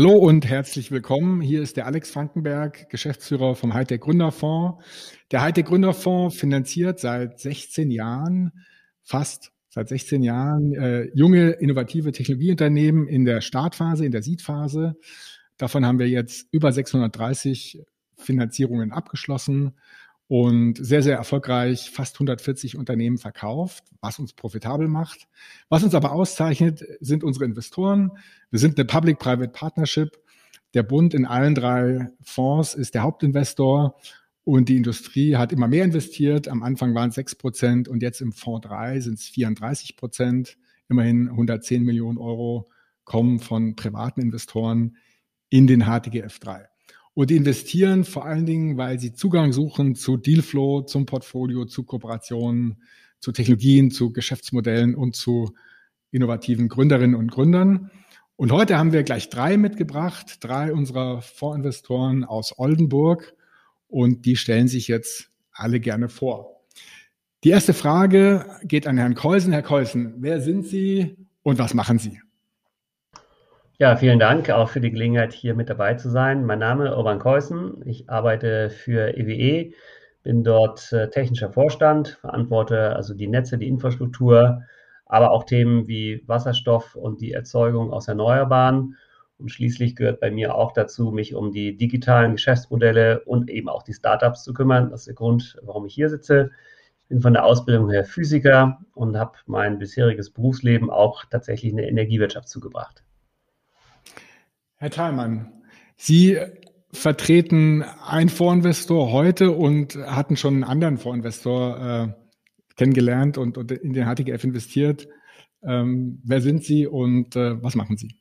Hallo und herzlich willkommen. Hier ist der Alex Frankenberg, Geschäftsführer vom Hightech Gründerfonds. Der Hightech Gründerfonds finanziert seit 16 Jahren, fast seit 16 Jahren, äh, junge, innovative Technologieunternehmen in der Startphase, in der Seedphase. Davon haben wir jetzt über 630 Finanzierungen abgeschlossen und sehr, sehr erfolgreich fast 140 Unternehmen verkauft, was uns profitabel macht. Was uns aber auszeichnet, sind unsere Investoren. Wir sind eine Public-Private Partnership. Der Bund in allen drei Fonds ist der Hauptinvestor und die Industrie hat immer mehr investiert. Am Anfang waren es 6 Prozent und jetzt im Fonds 3 sind es 34 Prozent. Immerhin 110 Millionen Euro kommen von privaten Investoren in den HTGF 3. Und investieren vor allen Dingen, weil sie Zugang suchen zu Dealflow, zum Portfolio, zu Kooperationen, zu Technologien, zu Geschäftsmodellen und zu innovativen Gründerinnen und Gründern. Und heute haben wir gleich drei mitgebracht, drei unserer Fondsinvestoren aus Oldenburg. Und die stellen sich jetzt alle gerne vor. Die erste Frage geht an Herrn Keusen. Herr Keusen, wer sind Sie und was machen Sie? Ja, vielen Dank auch für die Gelegenheit, hier mit dabei zu sein. Mein Name ist Urban Keusen. Ich arbeite für EWE, e, bin dort äh, technischer Vorstand, verantworte also die Netze, die Infrastruktur, aber auch Themen wie Wasserstoff und die Erzeugung aus Erneuerbaren. Und schließlich gehört bei mir auch dazu, mich um die digitalen Geschäftsmodelle und eben auch die Startups zu kümmern. Das ist der Grund, warum ich hier sitze. Ich bin von der Ausbildung her Physiker und habe mein bisheriges Berufsleben auch tatsächlich in der Energiewirtschaft zugebracht. Herr Thalmann, Sie vertreten einen Vorinvestor heute und hatten schon einen anderen Vorinvestor äh, kennengelernt und, und, in den HTGF investiert. Ähm, wer sind Sie und äh, was machen Sie?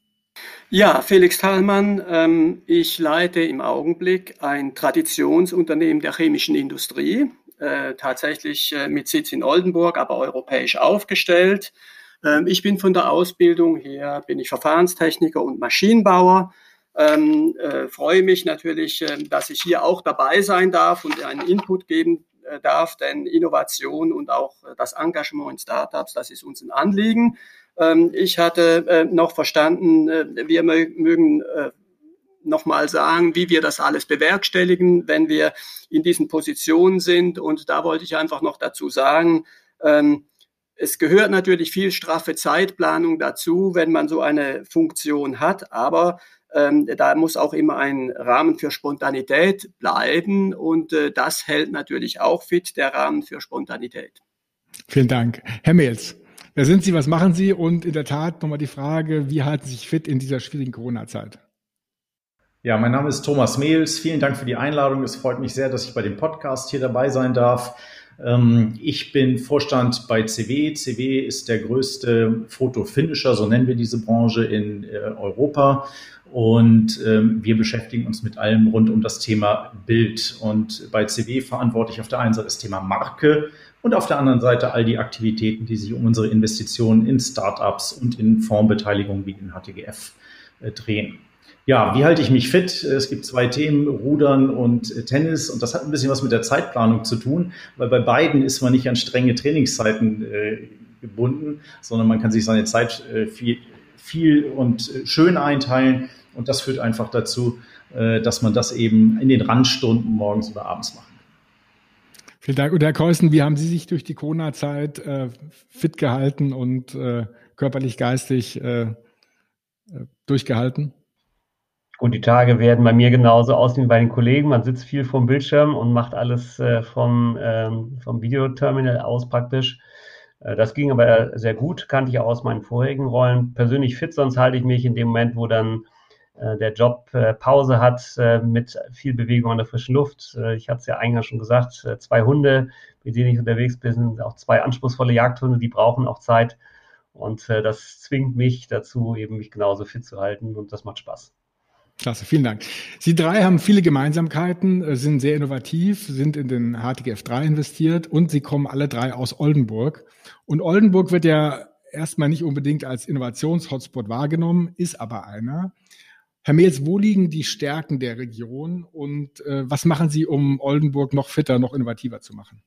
Ja, Felix Thalmann. Ähm, ich leite im Augenblick ein Traditionsunternehmen der chemischen Industrie, äh, tatsächlich äh, mit Sitz in Oldenburg, aber europäisch aufgestellt. Ähm, ich bin von der Ausbildung her, bin ich Verfahrenstechniker und Maschinenbauer. Ähm, äh, freue mich natürlich, äh, dass ich hier auch dabei sein darf und einen Input geben äh, darf, denn Innovation und auch äh, das Engagement in Startups, das ist uns ein Anliegen. Ähm, ich hatte äh, noch verstanden, äh, wir mögen nochmal sagen, wie wir das alles bewerkstelligen, wenn wir in diesen Positionen sind. Und da wollte ich einfach noch dazu sagen, ähm, es gehört natürlich viel straffe Zeitplanung dazu, wenn man so eine Funktion hat, aber ähm, da muss auch immer ein Rahmen für Spontanität bleiben und äh, das hält natürlich auch fit, der Rahmen für Spontanität. Vielen Dank. Herr Mehls, wer sind Sie, was machen Sie und in der Tat nochmal die Frage, wie halten Sie sich fit in dieser schwierigen Corona-Zeit? Ja, mein Name ist Thomas Mehls. Vielen Dank für die Einladung. Es freut mich sehr, dass ich bei dem Podcast hier dabei sein darf. Ähm, ich bin Vorstand bei CW. CW ist der größte Fotofinisher, so nennen wir diese Branche in äh, Europa. Und ähm, wir beschäftigen uns mit allem rund um das Thema Bild. Und bei CW verantworte ich auf der einen Seite das Thema Marke und auf der anderen Seite all die Aktivitäten, die sich um unsere Investitionen in Startups und in Fondsbeteiligungen wie den HTGF äh, drehen. Ja, wie halte ich mich fit? Es gibt zwei Themen, Rudern und äh, Tennis. Und das hat ein bisschen was mit der Zeitplanung zu tun, weil bei beiden ist man nicht an strenge Trainingszeiten äh, gebunden, sondern man kann sich seine Zeit äh, viel, viel und äh, schön einteilen. Und das führt einfach dazu, äh, dass man das eben in den Randstunden morgens oder abends macht. Vielen Dank. Und Herr Keusen, wie haben Sie sich durch die Corona-Zeit äh, fit gehalten und körperlich, geistig durchgehalten? Gut, die Tage werden bei mir genauso aussehen wie bei den Kollegen. Man sitzt viel vom Bildschirm und macht alles äh, vom, ähm, vom Videoterminal aus praktisch. Äh, das ging aber sehr gut, kannte ich auch aus meinen vorherigen Rollen. Persönlich fit, sonst halte ich mich in dem Moment, wo dann äh, der Job äh, Pause hat, äh, mit viel Bewegung an der frischen Luft. Ich hatte es ja eingangs schon gesagt, zwei Hunde, mit denen ich unterwegs bin, sind auch zwei anspruchsvolle Jagdhunde, die brauchen auch Zeit. Und das zwingt mich dazu, eben mich genauso fit zu halten und das macht Spaß. Klasse, vielen Dank. Sie drei haben viele Gemeinsamkeiten, äh, sind sehr innovativ, sind in den HTGF 3 investiert und sie kommen alle drei aus Oldenburg. Und Oldenburg wird ja erstmal nicht unbedingt als Innovations-Hotspot wahrgenommen, ist aber einer. Herr Mehls, wo liegen die Stärken der Region und äh, was machen Sie, um Oldenburg noch fitter, noch innovativer zu machen?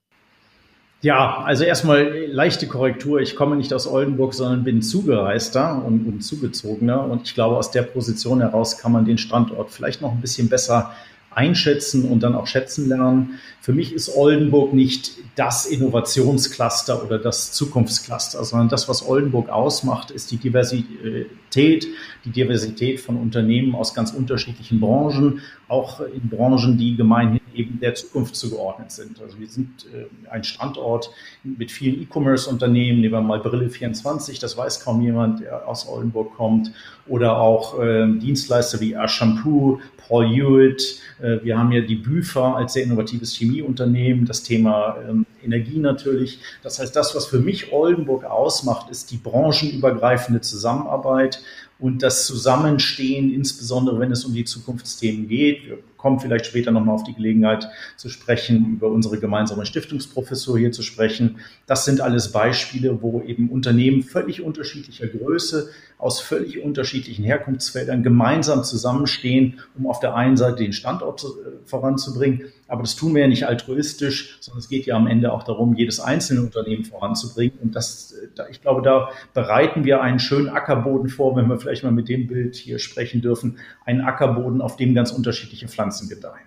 Ja, also erstmal leichte Korrektur. Ich komme nicht aus Oldenburg, sondern bin Zugereister und, und Zugezogener. Und ich glaube, aus der Position heraus kann man den Standort vielleicht noch ein bisschen besser einschätzen und dann auch schätzen lernen. Für mich ist Oldenburg nicht das Innovationscluster oder das Zukunftscluster, sondern das, was Oldenburg ausmacht, ist die Diversität, die Diversität von Unternehmen aus ganz unterschiedlichen Branchen, auch in Branchen, die gemeinhin eben der Zukunft zugeordnet sind. Also wir sind äh, ein Standort mit vielen E-Commerce-Unternehmen, nehmen wir mal Brille 24, das weiß kaum jemand, der aus Oldenburg kommt, oder auch äh, Dienstleister wie Air Shampoo, Paul Hewitt, äh, wir haben ja die Büfer als sehr innovatives Chemieunternehmen, das Thema ähm, Energie natürlich. Das heißt, das, was für mich Oldenburg ausmacht, ist die branchenübergreifende Zusammenarbeit und das Zusammenstehen, insbesondere wenn es um die Zukunftsthemen geht. Wir kommen vielleicht später nochmal auf die Gelegenheit zu sprechen, über unsere gemeinsame Stiftungsprofessur hier zu sprechen. Das sind alles Beispiele, wo eben Unternehmen völlig unterschiedlicher Größe, aus völlig unterschiedlichen Herkunftsfeldern gemeinsam zusammenstehen, um auf der einen Seite den Standort äh, voranzubringen. Aber das tun wir ja nicht altruistisch, sondern es geht ja am Ende auch darum, jedes einzelne Unternehmen voranzubringen. Und das, äh, ich glaube, da bereiten wir einen schönen Ackerboden vor, wenn wir vielleicht mal mit dem Bild hier sprechen dürfen, einen Ackerboden, auf dem ganz unterschiedliche Pflanzen gedeihen.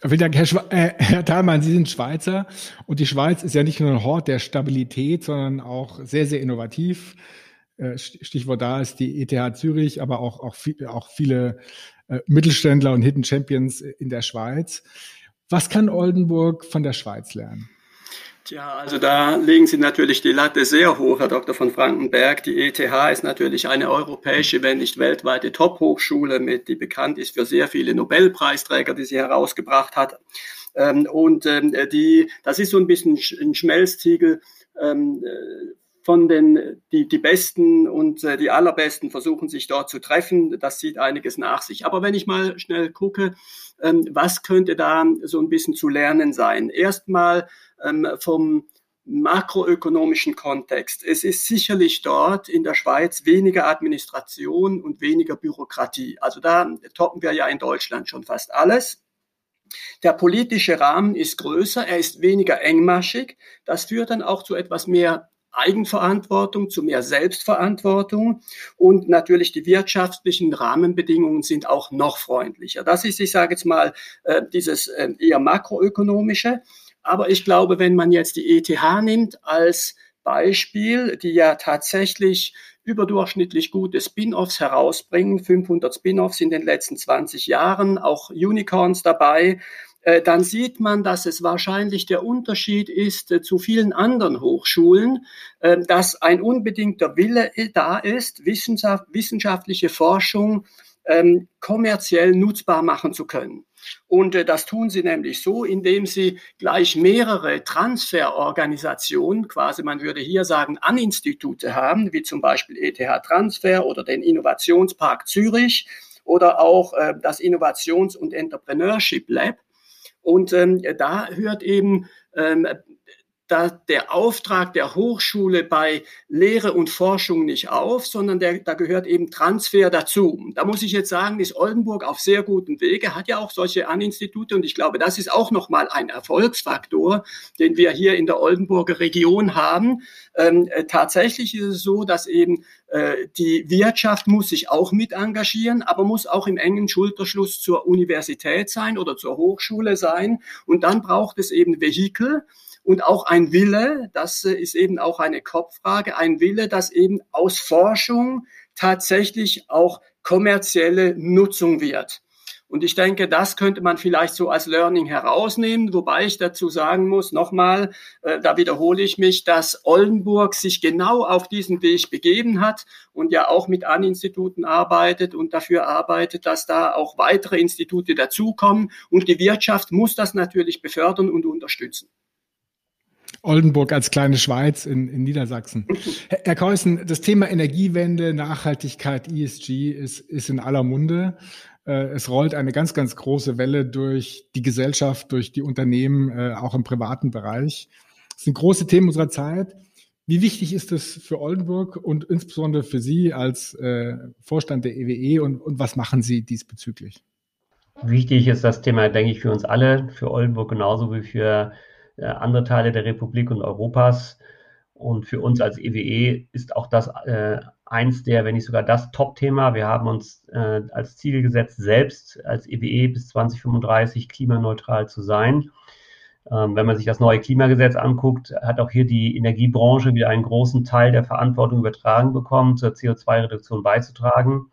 Vielen Dank, Herr, äh, Herr Thalmann. Sie sind Schweizer und die Schweiz ist ja nicht nur ein Hort der Stabilität, sondern auch sehr, sehr innovativ. Äh, Stichwort da ist die ETH Zürich, aber auch, auch, auch viele äh, Mittelständler und Hidden Champions in der Schweiz. Was kann Oldenburg von der Schweiz lernen? Tja, also da legen Sie natürlich die Latte sehr hoch, Herr Dr. von Frankenberg. Die ETH ist natürlich eine europäische, wenn nicht weltweite Top-Hochschule, mit, die bekannt ist für sehr viele Nobelpreisträger, die sie herausgebracht hat. Ähm, und ähm, die, das ist so ein bisschen ein Schmelztiegel ähm, von den, die, die Besten und äh, die Allerbesten versuchen sich dort zu treffen. Das sieht einiges nach sich. Aber wenn ich mal schnell gucke, was könnte da so ein bisschen zu lernen sein? Erstmal ähm, vom makroökonomischen Kontext. Es ist sicherlich dort in der Schweiz weniger Administration und weniger Bürokratie. Also da toppen wir ja in Deutschland schon fast alles. Der politische Rahmen ist größer, er ist weniger engmaschig. Das führt dann auch zu etwas mehr Eigenverantwortung, zu mehr Selbstverantwortung und natürlich die wirtschaftlichen Rahmenbedingungen sind auch noch freundlicher. Das ist, ich sage jetzt mal, äh, dieses äh, eher makroökonomische. Aber ich glaube, wenn man jetzt die ETH nimmt als Beispiel, die ja tatsächlich überdurchschnittlich gute Spin-offs herausbringen, 500 Spin-offs in den letzten 20 Jahren, auch Unicorns dabei, äh, dann sieht man, dass es wahrscheinlich der Unterschied ist äh, zu vielen anderen Hochschulen, äh, dass ein unbedingter Wille da ist, wissenschaftliche Forschung ähm, kommerziell nutzbar machen zu können. Und das tun sie nämlich so, indem sie gleich mehrere Transferorganisationen, quasi man würde hier sagen Aninstitute haben, wie zum Beispiel ETH Transfer oder den Innovationspark Zürich oder auch das Innovations- und Entrepreneurship Lab, und ähm, da hört eben ähm, da der Auftrag der Hochschule bei Lehre und Forschung nicht auf, sondern der, da gehört eben Transfer dazu. Da muss ich jetzt sagen, ist Oldenburg auf sehr gutem Wege, hat ja auch solche Aninstitute und ich glaube, das ist auch nochmal ein Erfolgsfaktor, den wir hier in der Oldenburger Region haben. Ähm, äh, tatsächlich ist es so, dass eben äh, die Wirtschaft muss sich auch mit engagieren, aber muss auch im engen Schulterschluss zur Universität sein oder zur Hochschule sein. Und dann braucht es eben Vehikel, und auch ein Wille, das äh, ist eben auch eine Kopffrage, ein Wille, dass eben aus Forschung tatsächlich auch kommerzielle Nutzung wird. Und ich denke, das könnte man vielleicht so als Learning herausnehmen, wobei ich dazu sagen muss, nochmal, äh, da wiederhole ich mich, dass Oldenburg sich genau auf diesen Weg begeben hat und ja auch mit An-Instituten arbeitet und dafür arbeitet, dass da auch weitere Institute dazukommen. Und die Wirtschaft muss das natürlich befördern und unterstützen. Oldenburg als kleine Schweiz in, in Niedersachsen. Herr, Keusen, das Thema Energiewende, Nachhaltigkeit, ESG ist, ist in aller Munde. Äh, es rollt eine ganz, ganz große Welle durch die Gesellschaft, durch die Unternehmen, äh, auch im privaten Bereich. Das sind große Themen unserer Zeit. Wie wichtig ist es für Oldenburg und insbesondere für Sie als äh, Vorstand der EWE e und, und was machen Sie diesbezüglich? Wichtig ist das Thema, denke ich, für uns alle, für Oldenburg genauso wie für andere Teile der Republik und Europas. Und für uns als EWE e ist auch das äh, eins der, wenn nicht sogar das Top-Thema. Wir haben uns äh, als Ziel gesetzt, selbst als EWE e bis 2035 klimaneutral zu sein. Ähm, wenn man sich das neue Klimagesetz anguckt, hat auch hier die Energiebranche wieder einen großen Teil der Verantwortung übertragen bekommen, zur CO2-Reduktion beizutragen.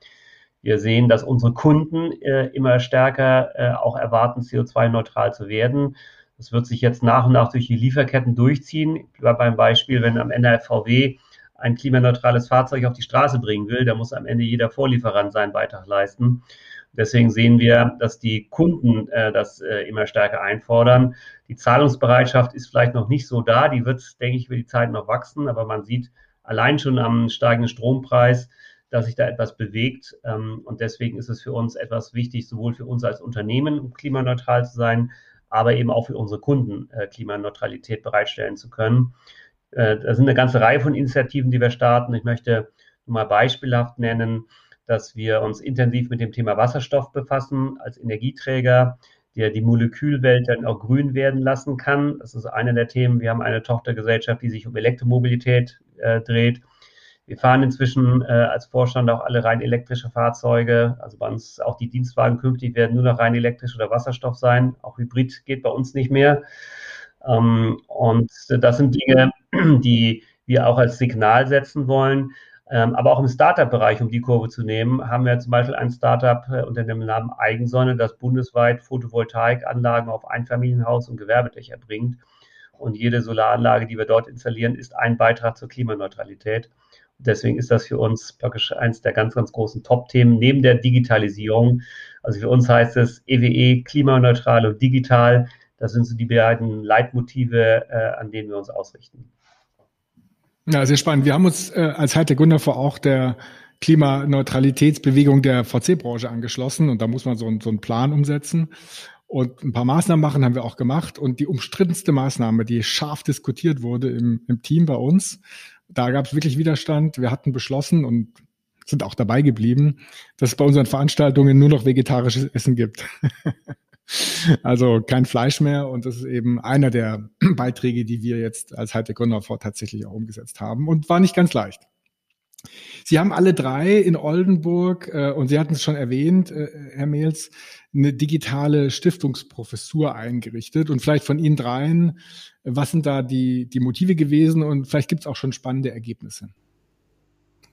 Wir sehen, dass unsere Kunden äh, immer stärker äh, auch erwarten, CO2-neutral zu werden. Das wird sich jetzt nach und nach durch die Lieferketten durchziehen. Beim Beispiel, wenn am Ende VW ein klimaneutrales Fahrzeug auf die Straße bringen will, da muss am Ende jeder Vorlieferant seinen Beitrag leisten. Deswegen sehen wir, dass die Kunden äh, das äh, immer stärker einfordern. Die Zahlungsbereitschaft ist vielleicht noch nicht so da. Die wird, denke ich, über die Zeit noch wachsen. Aber man sieht allein schon am steigenden Strompreis, dass sich da etwas bewegt. Ähm, und deswegen ist es für uns etwas wichtig, sowohl für uns als Unternehmen, um klimaneutral zu sein, aber eben auch für unsere Kunden äh, Klimaneutralität bereitstellen zu können. Äh, da sind eine ganze Reihe von Initiativen, die wir starten. Ich möchte mal beispielhaft nennen, dass wir uns intensiv mit dem Thema Wasserstoff befassen als Energieträger, der die Molekülwelt dann auch grün werden lassen kann. Das ist eine der Themen. Wir haben eine Tochtergesellschaft, die sich um Elektromobilität äh, dreht. Wir fahren inzwischen äh, als Vorstand auch alle rein elektrische Fahrzeuge. Also bei uns auch die Dienstwagen künftig werden nur noch rein elektrisch oder Wasserstoff sein. Auch Hybrid geht bei uns nicht mehr. Ähm, und das sind Dinge, die wir auch als Signal setzen wollen. Ähm, aber auch im Startup-Bereich, um die Kurve zu nehmen, haben wir zum Beispiel ein Startup äh, unter dem Namen Eigensonne, das bundesweit Photovoltaikanlagen auf Einfamilienhaus und Gewerbedächer bringt. Und jede Solaranlage, die wir dort installieren, ist ein Beitrag zur Klimaneutralität. Deswegen ist das für uns praktisch eines der ganz, ganz großen Top-Themen neben der Digitalisierung. Also für uns heißt es EWE e, klimaneutral und digital. Das sind so die beiden Leitmotive, äh, an denen wir uns ausrichten. Ja, sehr spannend. Wir haben uns äh, als Hightech vor auch der Klimaneutralitätsbewegung der VC-Branche angeschlossen und da muss man so, so einen Plan umsetzen. Und ein paar Maßnahmen machen haben wir auch gemacht. Und die umstrittenste Maßnahme, die scharf diskutiert wurde im, im Team bei uns, da gab es wirklich Widerstand. Wir hatten beschlossen und sind auch dabei geblieben, dass es bei unseren Veranstaltungen nur noch vegetarisches Essen gibt. also kein Fleisch mehr und das ist eben einer der Beiträge, die wir jetzt als Hightech Gründerfonds tatsächlich auch umgesetzt haben und war nicht ganz leicht. Sie haben alle drei in Oldenburg, äh, und Sie hatten es schon erwähnt, äh, Herr Mehls, eine digitale Stiftungsprofessur eingerichtet. Und vielleicht von Ihnen dreien, was sind da die, die Motive gewesen und vielleicht gibt es auch schon spannende Ergebnisse?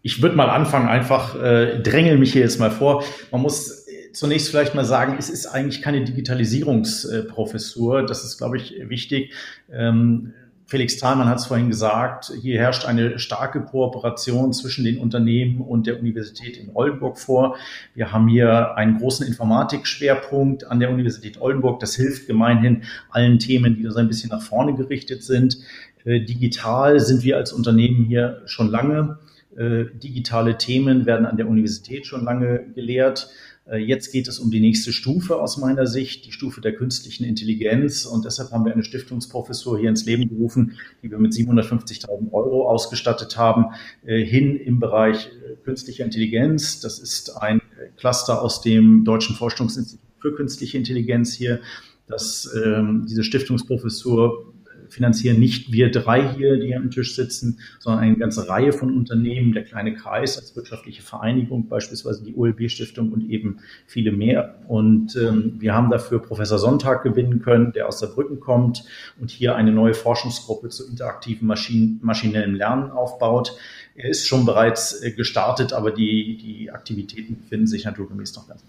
Ich würde mal anfangen, einfach äh, drängeln mich hier jetzt mal vor. Man muss zunächst vielleicht mal sagen, es ist eigentlich keine Digitalisierungsprofessur. Das ist, glaube ich, wichtig. Ähm, Felix Thalmann hat es vorhin gesagt, hier herrscht eine starke Kooperation zwischen den Unternehmen und der Universität in Oldenburg vor. Wir haben hier einen großen Informatikschwerpunkt an der Universität Oldenburg. Das hilft gemeinhin allen Themen, die so ein bisschen nach vorne gerichtet sind. Äh, digital sind wir als Unternehmen hier schon lange. Äh, digitale Themen werden an der Universität schon lange gelehrt. Äh, jetzt geht es um die nächste Stufe aus meiner Sicht, die Stufe der künstlichen Intelligenz. Und deshalb haben wir eine Stiftungsprofessur hier ins Leben gerufen, die wir mit 750.000 Euro ausgestattet haben, äh, hin im Bereich äh, künstlicher Intelligenz. Das ist ein Cluster aus dem Deutschen Forschungsinstitut für künstliche Intelligenz hier. Das, ähm, diese Stiftungsprofessur finanzieren nicht wir drei hier, die am Tisch sitzen, sondern eine ganze Reihe von Unternehmen, der kleine Kreis als wirtschaftliche Vereinigung, beispielsweise die OLB-Stiftung und eben viele mehr. Und ähm, wir haben dafür Professor Sonntag gewinnen können, der aus Saarbrücken kommt und hier eine neue Forschungsgruppe zu interaktiven Maschinen, maschinellem Lernen aufbaut. Er ist schon bereits äh, gestartet, aber die, die Aktivitäten befinden sich naturgemäß noch ganz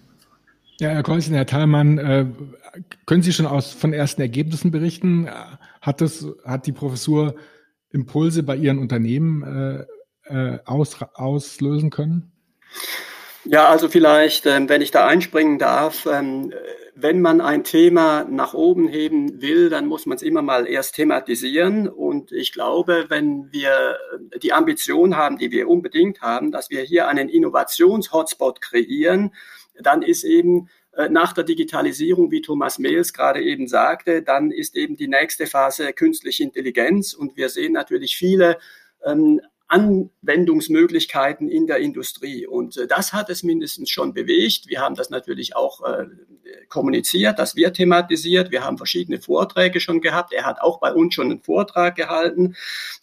ja, Herr Kolzchen, Herr Thalmann, äh, können Sie schon aus, von ersten Ergebnissen berichten? Hat, das, hat die Professur Impulse bei Ihren Unternehmen äh, äh, aus, auslösen können? Ja, also vielleicht, ähm, wenn ich da einspringen darf, ähm, wenn man ein Thema nach oben heben will, dann muss man es immer mal erst thematisieren. Und ich glaube, wenn wir die Ambition haben, die wir unbedingt haben, dass wir hier einen Innovations-Hotspot kreieren, dann ist eben nach der Digitalisierung, wie Thomas Mehls gerade eben sagte, dann ist eben die nächste Phase künstliche Intelligenz. Und wir sehen natürlich viele ähm, Anwendungsmöglichkeiten in der Industrie. Und äh, das hat es mindestens schon bewegt. Wir haben das natürlich auch äh, kommuniziert, das wird thematisiert. Wir haben verschiedene Vorträge schon gehabt. Er hat auch bei uns schon einen Vortrag gehalten.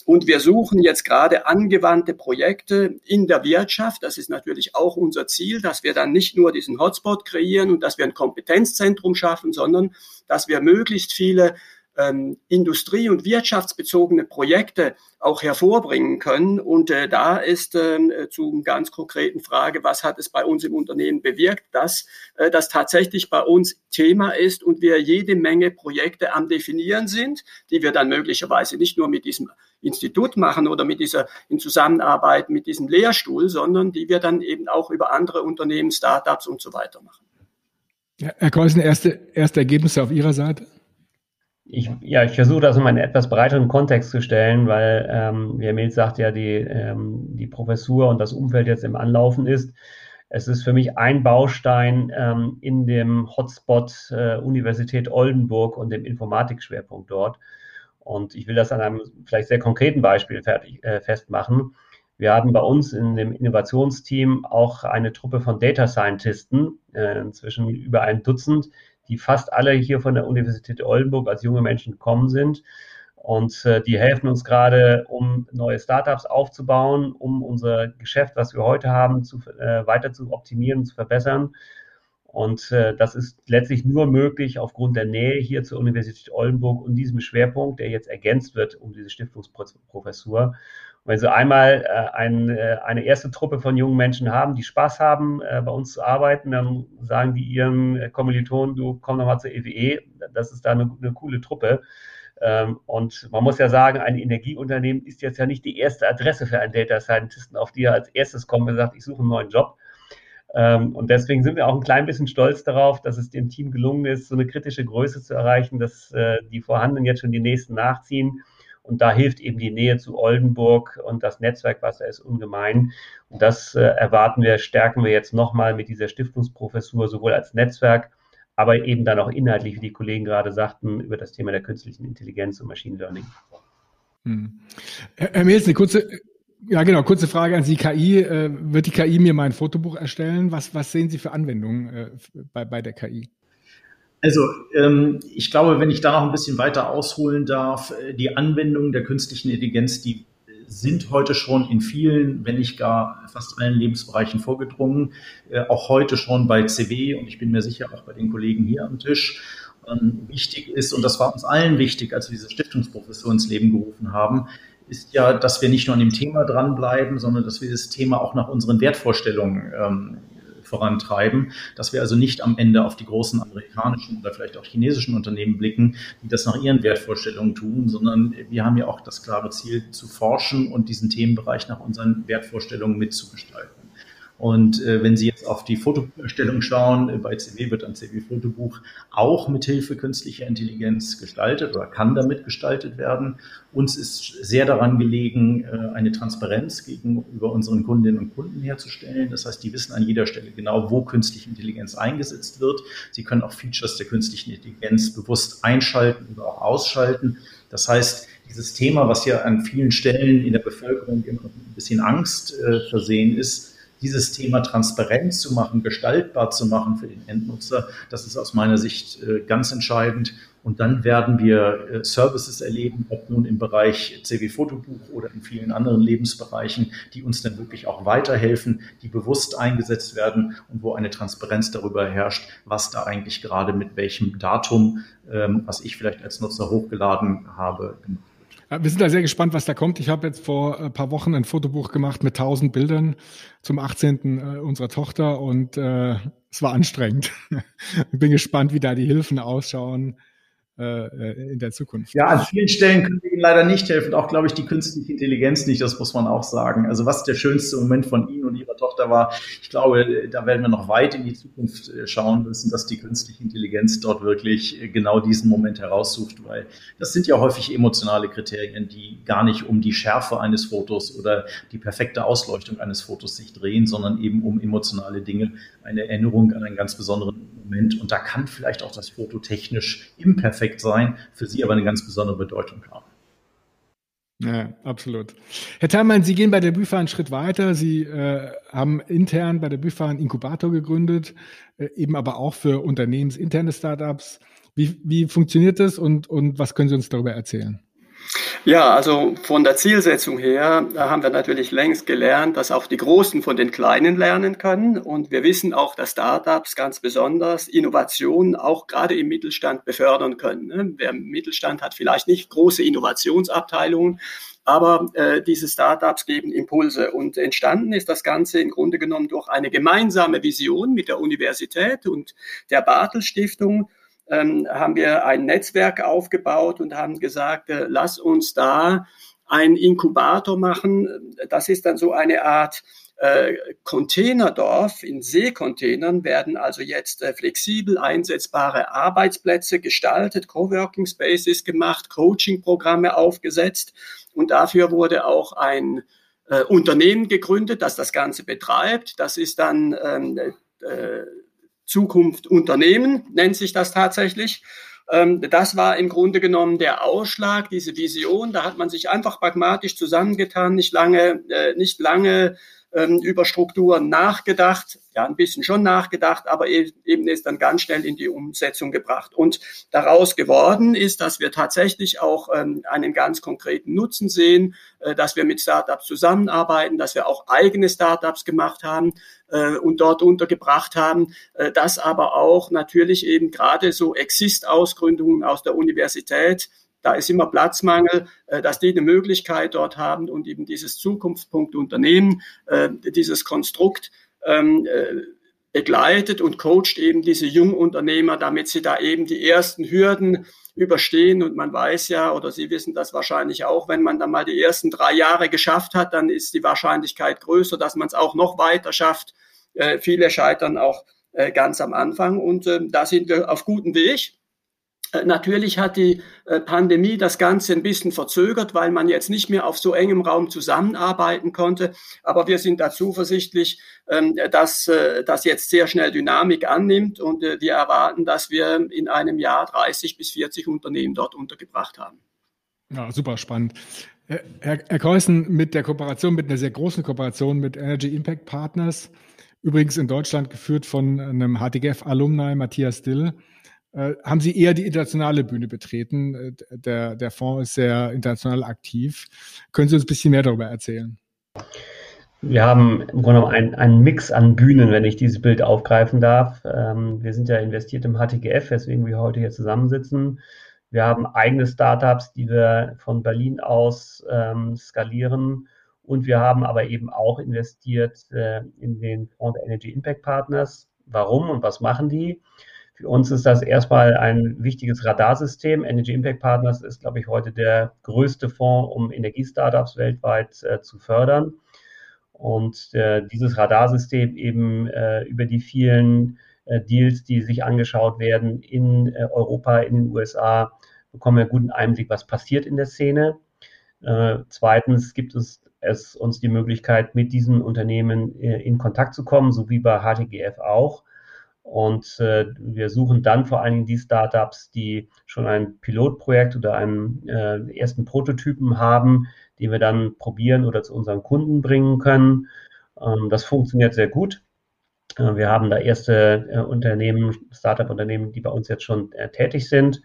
Und wir suchen jetzt gerade angewandte Projekte in der Wirtschaft. Das ist natürlich auch unser Ziel, dass wir dann nicht nur diesen Hotspot kreieren und dass wir ein Kompetenzzentrum schaffen, sondern dass wir möglichst viele ähm, industrie- und wirtschaftsbezogene Projekte auch hervorbringen können. Und äh, da ist äh, zu ganz konkreten Frage, was hat es bei uns im Unternehmen bewirkt, dass äh, das tatsächlich bei uns Thema ist und wir jede Menge Projekte am Definieren sind, die wir dann möglicherweise nicht nur mit diesem Institut machen oder mit dieser in Zusammenarbeit mit diesem Lehrstuhl, sondern die wir dann eben auch über andere Unternehmen, Startups und so weiter machen. Ja, Herr Keusen, erste, erste Ergebnisse auf Ihrer Seite? Ich, ja, ich versuche das in einen etwas breiteren Kontext zu stellen, weil, ähm, wie Herr Milz sagt, ja, die, ähm, die Professur und das Umfeld jetzt im Anlaufen ist. Es ist für mich ein Baustein ähm, in dem Hotspot äh, Universität Oldenburg und dem Informatikschwerpunkt dort. Und ich will das an einem vielleicht sehr konkreten Beispiel fertig, äh, festmachen. Wir haben bei uns in dem Innovationsteam auch eine Truppe von Data Scientisten, äh, inzwischen über ein Dutzend, die fast alle hier von der Universität Oldenburg als junge Menschen gekommen sind. Und äh, die helfen uns gerade, um neue Startups aufzubauen, um unser Geschäft, was wir heute haben, zu, äh, weiter zu optimieren zu verbessern. Und äh, das ist letztlich nur möglich aufgrund der Nähe hier zur Universität Oldenburg und diesem Schwerpunkt, der jetzt ergänzt wird um diese Stiftungsprofessur wenn Sie einmal äh, ein, äh, eine erste Truppe von jungen Menschen haben, die Spaß haben, äh, bei uns zu arbeiten, dann sagen die ihren äh, Kommilitonen, du komm doch mal zur EWE, e. das ist da eine, eine coole Truppe. Ähm, und man muss ja sagen, ein Energieunternehmen ist jetzt ja nicht die erste Adresse für einen Data Scientisten, auf die er als erstes kommt und sagt, ich suche einen neuen Job. Ähm, und deswegen sind wir auch ein klein bisschen stolz darauf, dass es dem Team gelungen ist, so eine kritische Größe zu erreichen, dass äh, die vorhandenen jetzt schon die nächsten nachziehen und da hilft eben die Nähe zu Oldenburg und das Netzwerk, was da ist, ungemein. Und das äh, erwarten wir, stärken wir jetzt nochmal mit dieser Stiftungsprofessur, sowohl als Netzwerk, aber eben dann auch inhaltlich, wie die Kollegen gerade sagten, über das Thema der künstlichen Intelligenz und Machine Learning. Hm. Herr Mills, eine kurze, ja, genau. Kurze Frage an Sie. KI, äh, wird die KI mir mein Fotobuch erstellen? Was, was sehen Sie für Anwendungen äh, bei, bei der KI? Also ähm, ich glaube, wenn ich da noch ein bisschen weiter ausholen darf, äh, die Anwendungen der künstlichen Intelligenz, die sind heute schon in vielen, wenn nicht gar fast allen Lebensbereichen vorgedrungen, äh, auch heute schon bei CW und ich bin mir sicher auch bei den Kollegen hier am Tisch. Ähm, wichtig ist, und das war uns allen wichtig, als wir diese Stiftungsprofessur ins Leben gerufen haben, ist ja, dass wir nicht nur an dem Thema dranbleiben, sondern dass wir das Thema auch nach unseren Wertvorstellungen ähm, vorantreiben, dass wir also nicht am Ende auf die großen amerikanischen oder vielleicht auch chinesischen Unternehmen blicken, die das nach ihren Wertvorstellungen tun, sondern wir haben ja auch das klare Ziel zu forschen und diesen Themenbereich nach unseren Wertvorstellungen mitzugestalten. Und äh, wenn Sie jetzt auf die Fotoerstellung schauen, äh, bei CW wird ein CW-Fotobuch auch mit Hilfe künstlicher Intelligenz gestaltet oder kann damit gestaltet werden. Uns ist sehr daran gelegen, äh, eine Transparenz gegenüber unseren Kundinnen und Kunden herzustellen. Das heißt, die wissen an jeder Stelle genau, wo künstliche Intelligenz eingesetzt wird. Sie können auch Features der künstlichen Intelligenz bewusst einschalten oder auch ausschalten. Das heißt, dieses Thema, was ja an vielen Stellen in der Bevölkerung immer ein bisschen Angst äh, versehen ist, dieses Thema transparent zu machen, gestaltbar zu machen für den Endnutzer, das ist aus meiner Sicht äh, ganz entscheidend. Und dann werden wir äh, Services erleben, ob nun im Bereich CW-Fotobuch oder in vielen anderen Lebensbereichen, die uns dann wirklich auch weiterhelfen, die bewusst eingesetzt werden und wo eine Transparenz darüber herrscht, was da eigentlich gerade mit welchem Datum, ähm, was ich vielleicht als Nutzer hochgeladen habe, gemacht wir sind da sehr gespannt, was da kommt. Ich habe jetzt vor ein paar Wochen ein Fotobuch gemacht mit 1000 Bildern zum 18. Äh, unserer Tochter und äh, es war anstrengend. ich bin gespannt, wie da die Hilfen ausschauen. Äh, äh, in der Zukunft. Ja, an vielen Stellen können Ihnen leider nicht helfen, auch glaube ich die künstliche Intelligenz nicht, das muss man auch sagen. Also was der schönste Moment von Ihnen und Ihrer Tochter war, ich glaube, da werden wir noch weit in die Zukunft äh, schauen müssen, dass die künstliche Intelligenz dort wirklich genau diesen Moment heraussucht, weil das sind ja häufig emotionale Kriterien, die gar nicht um die Schärfe eines Fotos oder die perfekte Ausleuchtung eines Fotos sich drehen, sondern eben um emotionale Dinge, eine Erinnerung an einen ganz besonderen Moment. Und da kann vielleicht auch das Foto technisch imperfekt sein, für Sie aber eine ganz besondere Bedeutung haben. Ja, absolut. Herr Thalmann, Sie gehen bei der BÜFA einen Schritt weiter. Sie äh, haben intern bei der BÜFA einen Inkubator gegründet, äh, eben aber auch für unternehmensinterne Startups. Wie, wie funktioniert das und, und was können Sie uns darüber erzählen? Ja, also von der Zielsetzung her haben wir natürlich längst gelernt, dass auch die Großen von den Kleinen lernen können. Und wir wissen auch, dass Startups ganz besonders Innovationen auch gerade im Mittelstand befördern können. Ne? Wer im Mittelstand hat vielleicht nicht große Innovationsabteilungen, aber äh, diese Startups geben Impulse. Und entstanden ist das Ganze im Grunde genommen durch eine gemeinsame Vision mit der Universität und der Bartel Stiftung ähm, haben wir ein Netzwerk aufgebaut und haben gesagt, äh, lass uns da ein Inkubator machen. Das ist dann so eine Art äh, Containerdorf. In Seekontainern werden also jetzt äh, flexibel einsetzbare Arbeitsplätze gestaltet, Coworking Spaces gemacht, Coaching-Programme aufgesetzt und dafür wurde auch ein äh, Unternehmen gegründet, das das Ganze betreibt. Das ist dann ähm, äh, Zukunft Unternehmen, nennt sich das tatsächlich. Ähm, das war im Grunde genommen der Ausschlag, diese Vision. Da hat man sich einfach pragmatisch zusammengetan, nicht lange, äh, nicht lange ähm, über Strukturen nachgedacht, ja, ein bisschen schon nachgedacht, aber e-, eben ist dann ganz schnell in die Umsetzung gebracht. Und daraus geworden ist, dass wir tatsächlich auch ähm, einen ganz konkreten Nutzen sehen, äh, dass wir mit Startups zusammenarbeiten, dass wir auch eigene Startups gemacht haben äh, und dort untergebracht haben, äh, dass aber auch natürlich eben gerade so Exist-Ausgründungen aus der Universität da ist immer Platzmangel, äh, dass die eine Möglichkeit dort haben und eben dieses Zukunftspunkt Unternehmen, äh, dieses Konstrukt ähm, äh, begleitet und coacht eben diese Jungunternehmer, damit sie da eben die ersten Hürden überstehen. Und man weiß ja, oder Sie wissen das wahrscheinlich auch, wenn man dann mal die ersten drei Jahre geschafft hat, dann ist die Wahrscheinlichkeit größer, dass man es auch noch weiter schafft. viele scheitern auch ganz am Anfang und ähm, da sind wir auf gutem Weg. Äh, natürlich hat die äh, Pandemie das Ganze ein bisschen verzögert, weil man jetzt nicht mehr auf so engem Raum zusammenarbeiten konnte. Aber wir sind da zuversichtlich, ähm, dass äh, das jetzt sehr schnell Dynamik annimmt und wir erwarten, dass wir in einem Jahr 30 bis 40 Unternehmen dort untergebracht haben. Ja, super spannend. Herr, Herr Keusen, mit der Kooperation, mit einer sehr großen Kooperation mit Energy Impact Partners, übrigens in Deutschland geführt von einem HTGF-Alumni Matthias Dill, haben Sie eher die internationale Bühne betreten. Äh, der, der Fonds ist sehr international aktiv. Können Sie uns ein bisschen mehr darüber erzählen? Wir haben im Grunde genommen einen, einen Mix an Bühnen, wenn ich dieses Bild aufgreifen darf. Ähm, wir sind ja investiert im HTGF, weswegen wir heute hier zusammensitzen. Wir haben eigene Startups, die wir von Berlin aus ähm, skalieren. Und wir haben aber eben auch investiert äh, in den Fonds der Energy Impact Partners. Warum und was machen die? Für uns ist das erstmal ein wichtiges Radarsystem. Energy Impact Partners ist, glaube ich, heute der größte Fonds, um Energiestartups weltweit äh, zu fördern. Und äh, dieses Radarsystem eben äh, über die vielen äh, Deals, die sich angeschaut werden in äh, Europa, in den USA, bekommen wir einen guten Einblick, was passiert in der Szene. Äh, zweitens gibt es, es uns die Möglichkeit, mit diesen Unternehmen in Kontakt zu kommen, so wie bei HTGF auch und äh, wir suchen dann vor allen Dingen die Startups, die schon ein Pilotprojekt oder einen äh, ersten Prototypen haben, die wir dann probieren oder zu unseren Kunden bringen können. Ähm, das funktioniert sehr gut. Äh, wir haben da erste äh, Unternehmen, Startup-Unternehmen, die bei uns jetzt schon äh, tätig sind.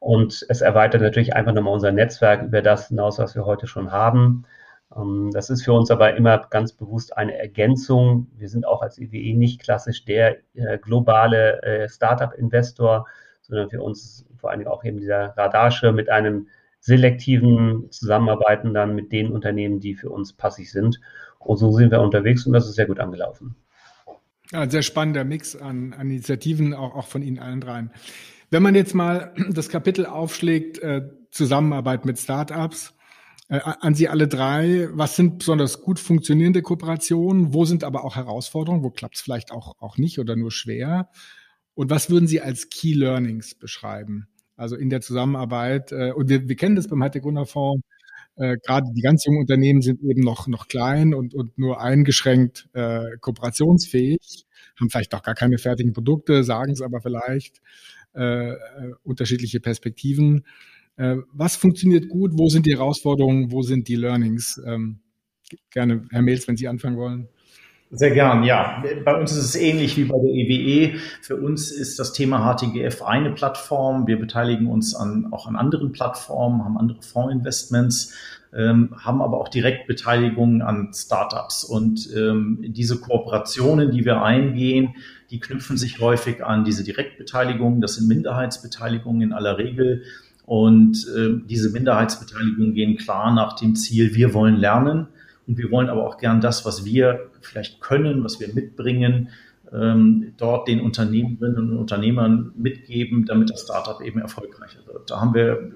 Und es erweitert natürlich einfach nochmal unser Netzwerk über das hinaus, was wir heute schon haben. Ähm, das ist für uns aber immer ganz bewusst eine Ergänzung. Wir sind auch als EWE nicht klassisch der äh, globale äh, Startup-Investor, sondern für uns vor allen Dingen auch eben dieser Radarschirm mit einem selektiven Zusammenarbeiten dann mit den Unternehmen, die für uns passig sind. Und so sind wir unterwegs und das ist sehr gut angelaufen. Ja, sehr spannender Mix an, an Initiativen, auch, auch von Ihnen allen dreien. Wenn man jetzt mal das Kapitel aufschlägt, äh, Zusammenarbeit mit Startups, an Sie alle drei, was sind besonders gut funktionierende Kooperationen? Wo sind aber auch Herausforderungen? Wo klappt es vielleicht auch, auch nicht oder nur schwer? Und was würden Sie als Key Learnings beschreiben? Also in der Zusammenarbeit, äh, und wir, wir kennen das beim Hightech Gründerfonds, äh, gerade die ganz jungen Unternehmen sind eben noch, noch klein und, und nur eingeschränkt äh, kooperationsfähig, haben vielleicht auch gar keine fertigen Produkte, sagen es aber vielleicht, äh, äh, unterschiedliche Perspektiven. Äh, was funktioniert gut? Wo sind die Herausforderungen? Wo sind die Learnings? Ähm, gerne, Herr Mehls, wenn Sie anfangen wollen. Sehr gern, ja. Bei uns ist es ähnlich wie bei der EWE. Für uns ist das Thema HTGF eine Plattform. Wir beteiligen uns an, auch an anderen Plattformen, haben andere Fondsinvestments, ähm, haben aber auch Direktbeteiligungen an Startups. Und ähm, diese Kooperationen, die wir eingehen, die knüpfen sich häufig an diese Direktbeteiligungen. Das sind Minderheitsbeteiligungen in aller Regel. Und äh, diese Minderheitsbeteiligungen gehen klar nach dem Ziel, wir wollen lernen und wir wollen aber auch gern das, was wir vielleicht können, was wir mitbringen, ähm, dort den Unternehmerinnen und Unternehmern mitgeben, damit das Startup eben erfolgreicher wird. Da haben wir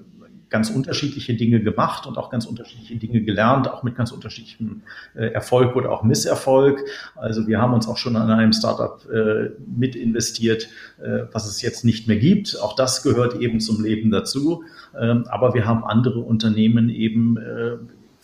ganz unterschiedliche Dinge gemacht und auch ganz unterschiedliche Dinge gelernt, auch mit ganz unterschiedlichem äh, Erfolg oder auch Misserfolg. Also wir haben uns auch schon an einem Startup äh, mit investiert, äh, was es jetzt nicht mehr gibt. Auch das gehört eben zum Leben dazu. Ähm, aber wir haben andere Unternehmen eben äh,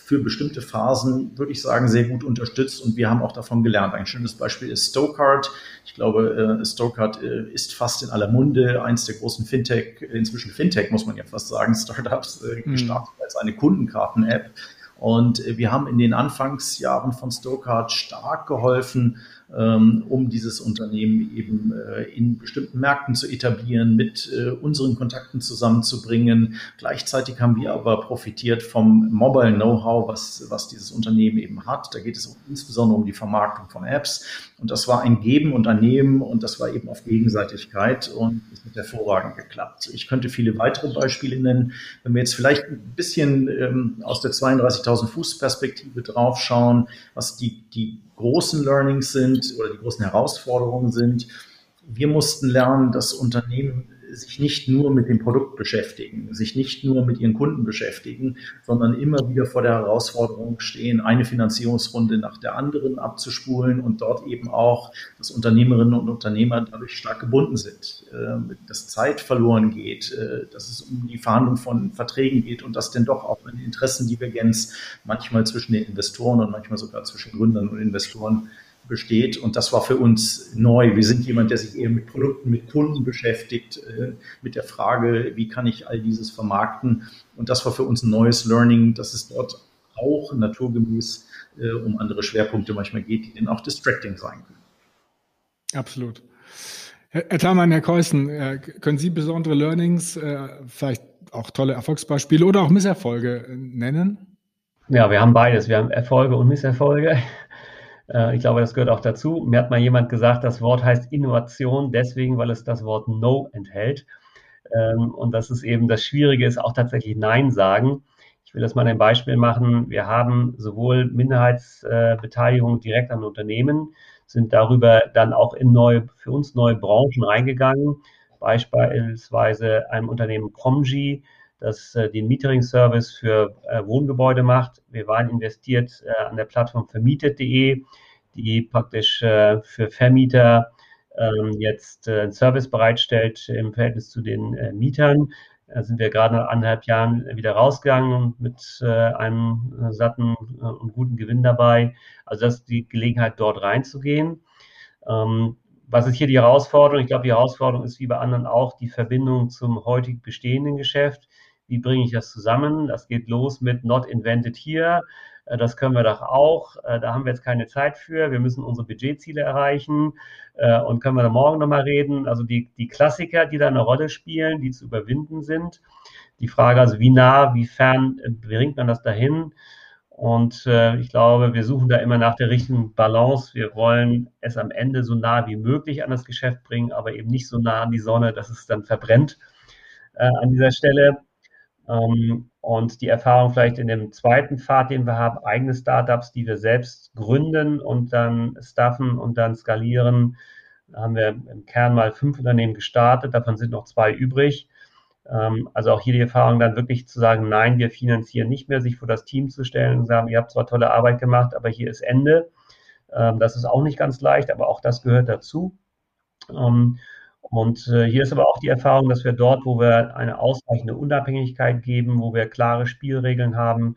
für bestimmte Phasen, würde ich sagen, sehr gut unterstützt und wir haben auch davon gelernt. Ein schönes Beispiel ist Stokart. Ich glaube, äh, Stokart äh, ist fast in aller Munde, eins der großen Fintech, inzwischen Fintech muss man ja fast sagen, Startups, äh, mhm. gestartet als eine Kundenkarten-App. Und wir haben in den Anfangsjahren von Stokart stark geholfen, um dieses Unternehmen eben äh, in bestimmten Märkten zu etablieren, mit äh, unseren Kontakten zusammenzubringen. Gleichzeitig haben wir aber profitiert vom Mobile Know-how, was, was dieses Unternehmen eben hat. Da geht es insbesondere um die Vermarktung von Apps. Und das war ein Geben und ein Nehmen und das war eben auf Gegenseitigkeit und es hat hervorragend geklappt. Ich könnte viele weitere Beispiele nennen. Wenn wir jetzt vielleicht ein bisschen ähm, aus der 32.000 Fuß Perspektive draufschauen, was die, die großen Learnings sind oder die großen Herausforderungen sind. Wir mussten lernen, dass Unternehmen sich nicht nur mit dem Produkt beschäftigen, sich nicht nur mit ihren Kunden beschäftigen, sondern immer wieder vor der Herausforderung stehen, eine Finanzierungsrunde nach der anderen abzuspulen und dort eben auch, dass Unternehmerinnen und Unternehmer dadurch stark gebunden sind, ähm, dass Zeit verloren geht, äh, dass es um die Verhandlung von Verträgen geht und dass denn doch auch eine Interessendivergenz manchmal zwischen den Investoren und manchmal sogar zwischen Gründern und Investoren besteht. Und das war für uns neu. Wir sind jemand, der sich eher mit Produkten, mit Kunden beschäftigt, äh, mit der Frage, wie kann ich all dieses vermarkten. Und das war für uns ein neues Learning, dass es dort auch naturgemäß äh, um andere Schwerpunkte manchmal geht, die dann auch distracting sein können. Absolut. Herr, Herr Thalmann, Herr Keusen, äh, können Sie besondere Learnings, vielleicht auch tolle Erfolgsbeispiele oder auch Misserfolge nennen? Ja, wir haben beides. Wir haben Erfolge und Misserfolge. Äh, ich glaube, das gehört auch dazu. Mir hat mal jemand gesagt, das Wort heißt Innovation deswegen, weil es das Wort No enthält. Ähm, und das ist eben das Schwierige ist auch tatsächlich Nein sagen. Ich will das mal ein Beispiel machen. Wir haben sowohl Minderheitsbeteiligung direkt an Unternehmen, sind darüber dann auch in neue, für uns neue Branchen reingegangen. Beispielsweise einem Unternehmen Comgy, das äh, den Metering-Service für äh, Wohngebäude macht. Wir waren investiert äh, an der Plattform vermietet.de, die praktisch für Vermieter ähm, jetzt einen Service bereitstellt im Verhältnis zu den Mietern. Da sind wir gerade nach anderthalb Jahren wieder rausgegangen mit einem satten und guten Gewinn dabei. Also das ist die Gelegenheit, dort reinzugehen. Ähm, was ist hier die Herausforderung? Ich glaube, die Herausforderung ist wie bei anderen auch die Verbindung zum heutig bestehenden Geschäft. Wie bringe ich das zusammen? Das geht los mit Not Invented Here. Äh, das können wir doch auch. Äh, da haben wir jetzt keine Zeit für. Wir müssen unsere Budgetziele erreichen äh, und können wir dann morgen nochmal reden. Also die, die Klassiker, die da eine Rolle spielen, die zu überwinden sind. Die Frage also, wie nah, wie fern bringt man das dahin? Und ich glaube, wir suchen da immer nach der richtigen Balance. Wir wollen es am Ende so nah wie möglich an das Geschäft bringen, aber eben nicht so nah an die Sonne, dass es dann verbrennt an dieser Stelle. Ähm, und die Erfahrung vielleicht in dem zweiten Pfad, den wir haben, eigene Startups, die wir selbst gründen und dann staffen und dann skalieren. Haben wir im Kern mal fünf Unternehmen gestartet, davon sind noch zwei übrig. Ähm, also auch hier die Erfahrung dann wirklich zu sagen, nein, wir finanzieren nicht mehr, sich vor das Team zu stellen und sagen, ihr habt zwar tolle Arbeit gemacht, aber hier ist Ende. Ähm, das ist auch nicht ganz leicht, aber auch das gehört dazu. Und äh, hier ist aber auch die Erfahrung, dass wir dort, wo wir eine ausreichende Unabhängigkeit geben, wo wir klare Spielregeln haben,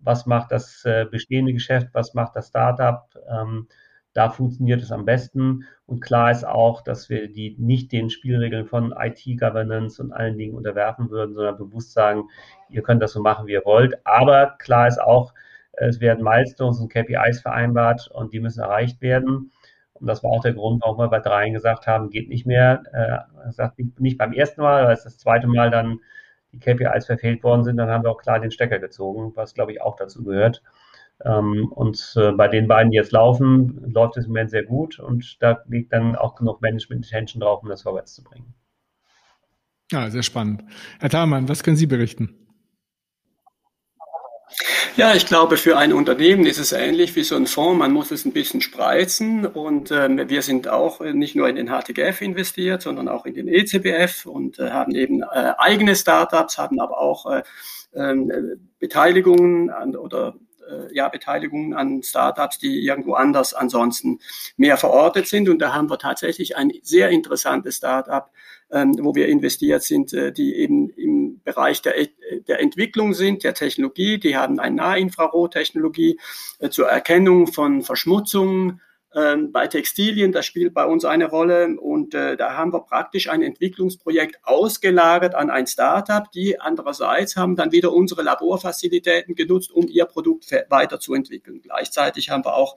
was macht das äh, bestehende Geschäft, was macht das Startup, ähm, Da funktioniert es am besten. Und klar ist auch, dass wir die nicht den Spielregeln von IT-Governance und allen Dingen unterwerfen würden, sondern bewusst sagen, ihr könnt das so machen, wie ihr wollt. Aber klar ist auch, es werden Milestones und KPIs vereinbart und die müssen erreicht werden. Und das war auch der Grund, warum wir bei dreien gesagt haben, geht nicht mehr. Äh, gesagt, nicht beim ersten Mal, es das zweite Mal dann die KPIs verfehlt worden sind, dann haben wir auch klar den Stecker gezogen, was glaube ich auch dazu gehört. Ähm, und äh, bei den beiden, die jetzt laufen, läuft es im Moment sehr gut und da liegt dann auch genug Management-Intention drauf, um das vorwärts zu bringen. Ja, sehr spannend. Herr Thalmann, was können Sie berichten? Ja, ich glaube, für ein Unternehmen ist es ähnlich wie so ein Fonds. Man muss es ein bisschen spreizen. Und ähm, wir sind auch nicht nur in den HTGF investiert, sondern auch in den ECBF und äh, haben eben äh, eigene Startups, haben aber auch äh, äh, Beteiligungen an, oder äh, ja, Beteiligungen an Startups, die irgendwo anders ansonsten mehr verortet sind. Und da haben wir tatsächlich ein sehr interessantes Startup, ähm, wo wir investiert sind, äh, die eben im Bereich der, der Entwicklung sind, der Technologie. Die haben eine Nahinfrarottechnologie äh, zur Erkennung von Verschmutzungen ähm, bei Textilien, das spielt bei uns eine Rolle und äh, da haben wir praktisch ein Entwicklungsprojekt ausgelagert an ein Startup, die andererseits haben dann wieder unsere Laborfazilitäten genutzt, um ihr Produkt weiterzuentwickeln. Gleichzeitig haben wir auch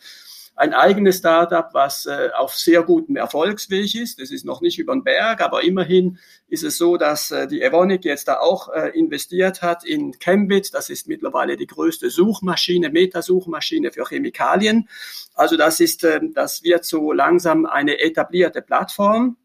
ein eigenes Startup, was äh, auf sehr gutem Erfolgsweg ist. Das ist noch nicht über den Berg, aber immerhin ist es so, dass äh, die Evonik jetzt da auch äh, investiert hat in Cambit. Das ist mittlerweile die größte Suchmaschine, Metasuchmaschine für Chemikalien. Also das ist, äh, das wird so langsam eine etablierte Plattform.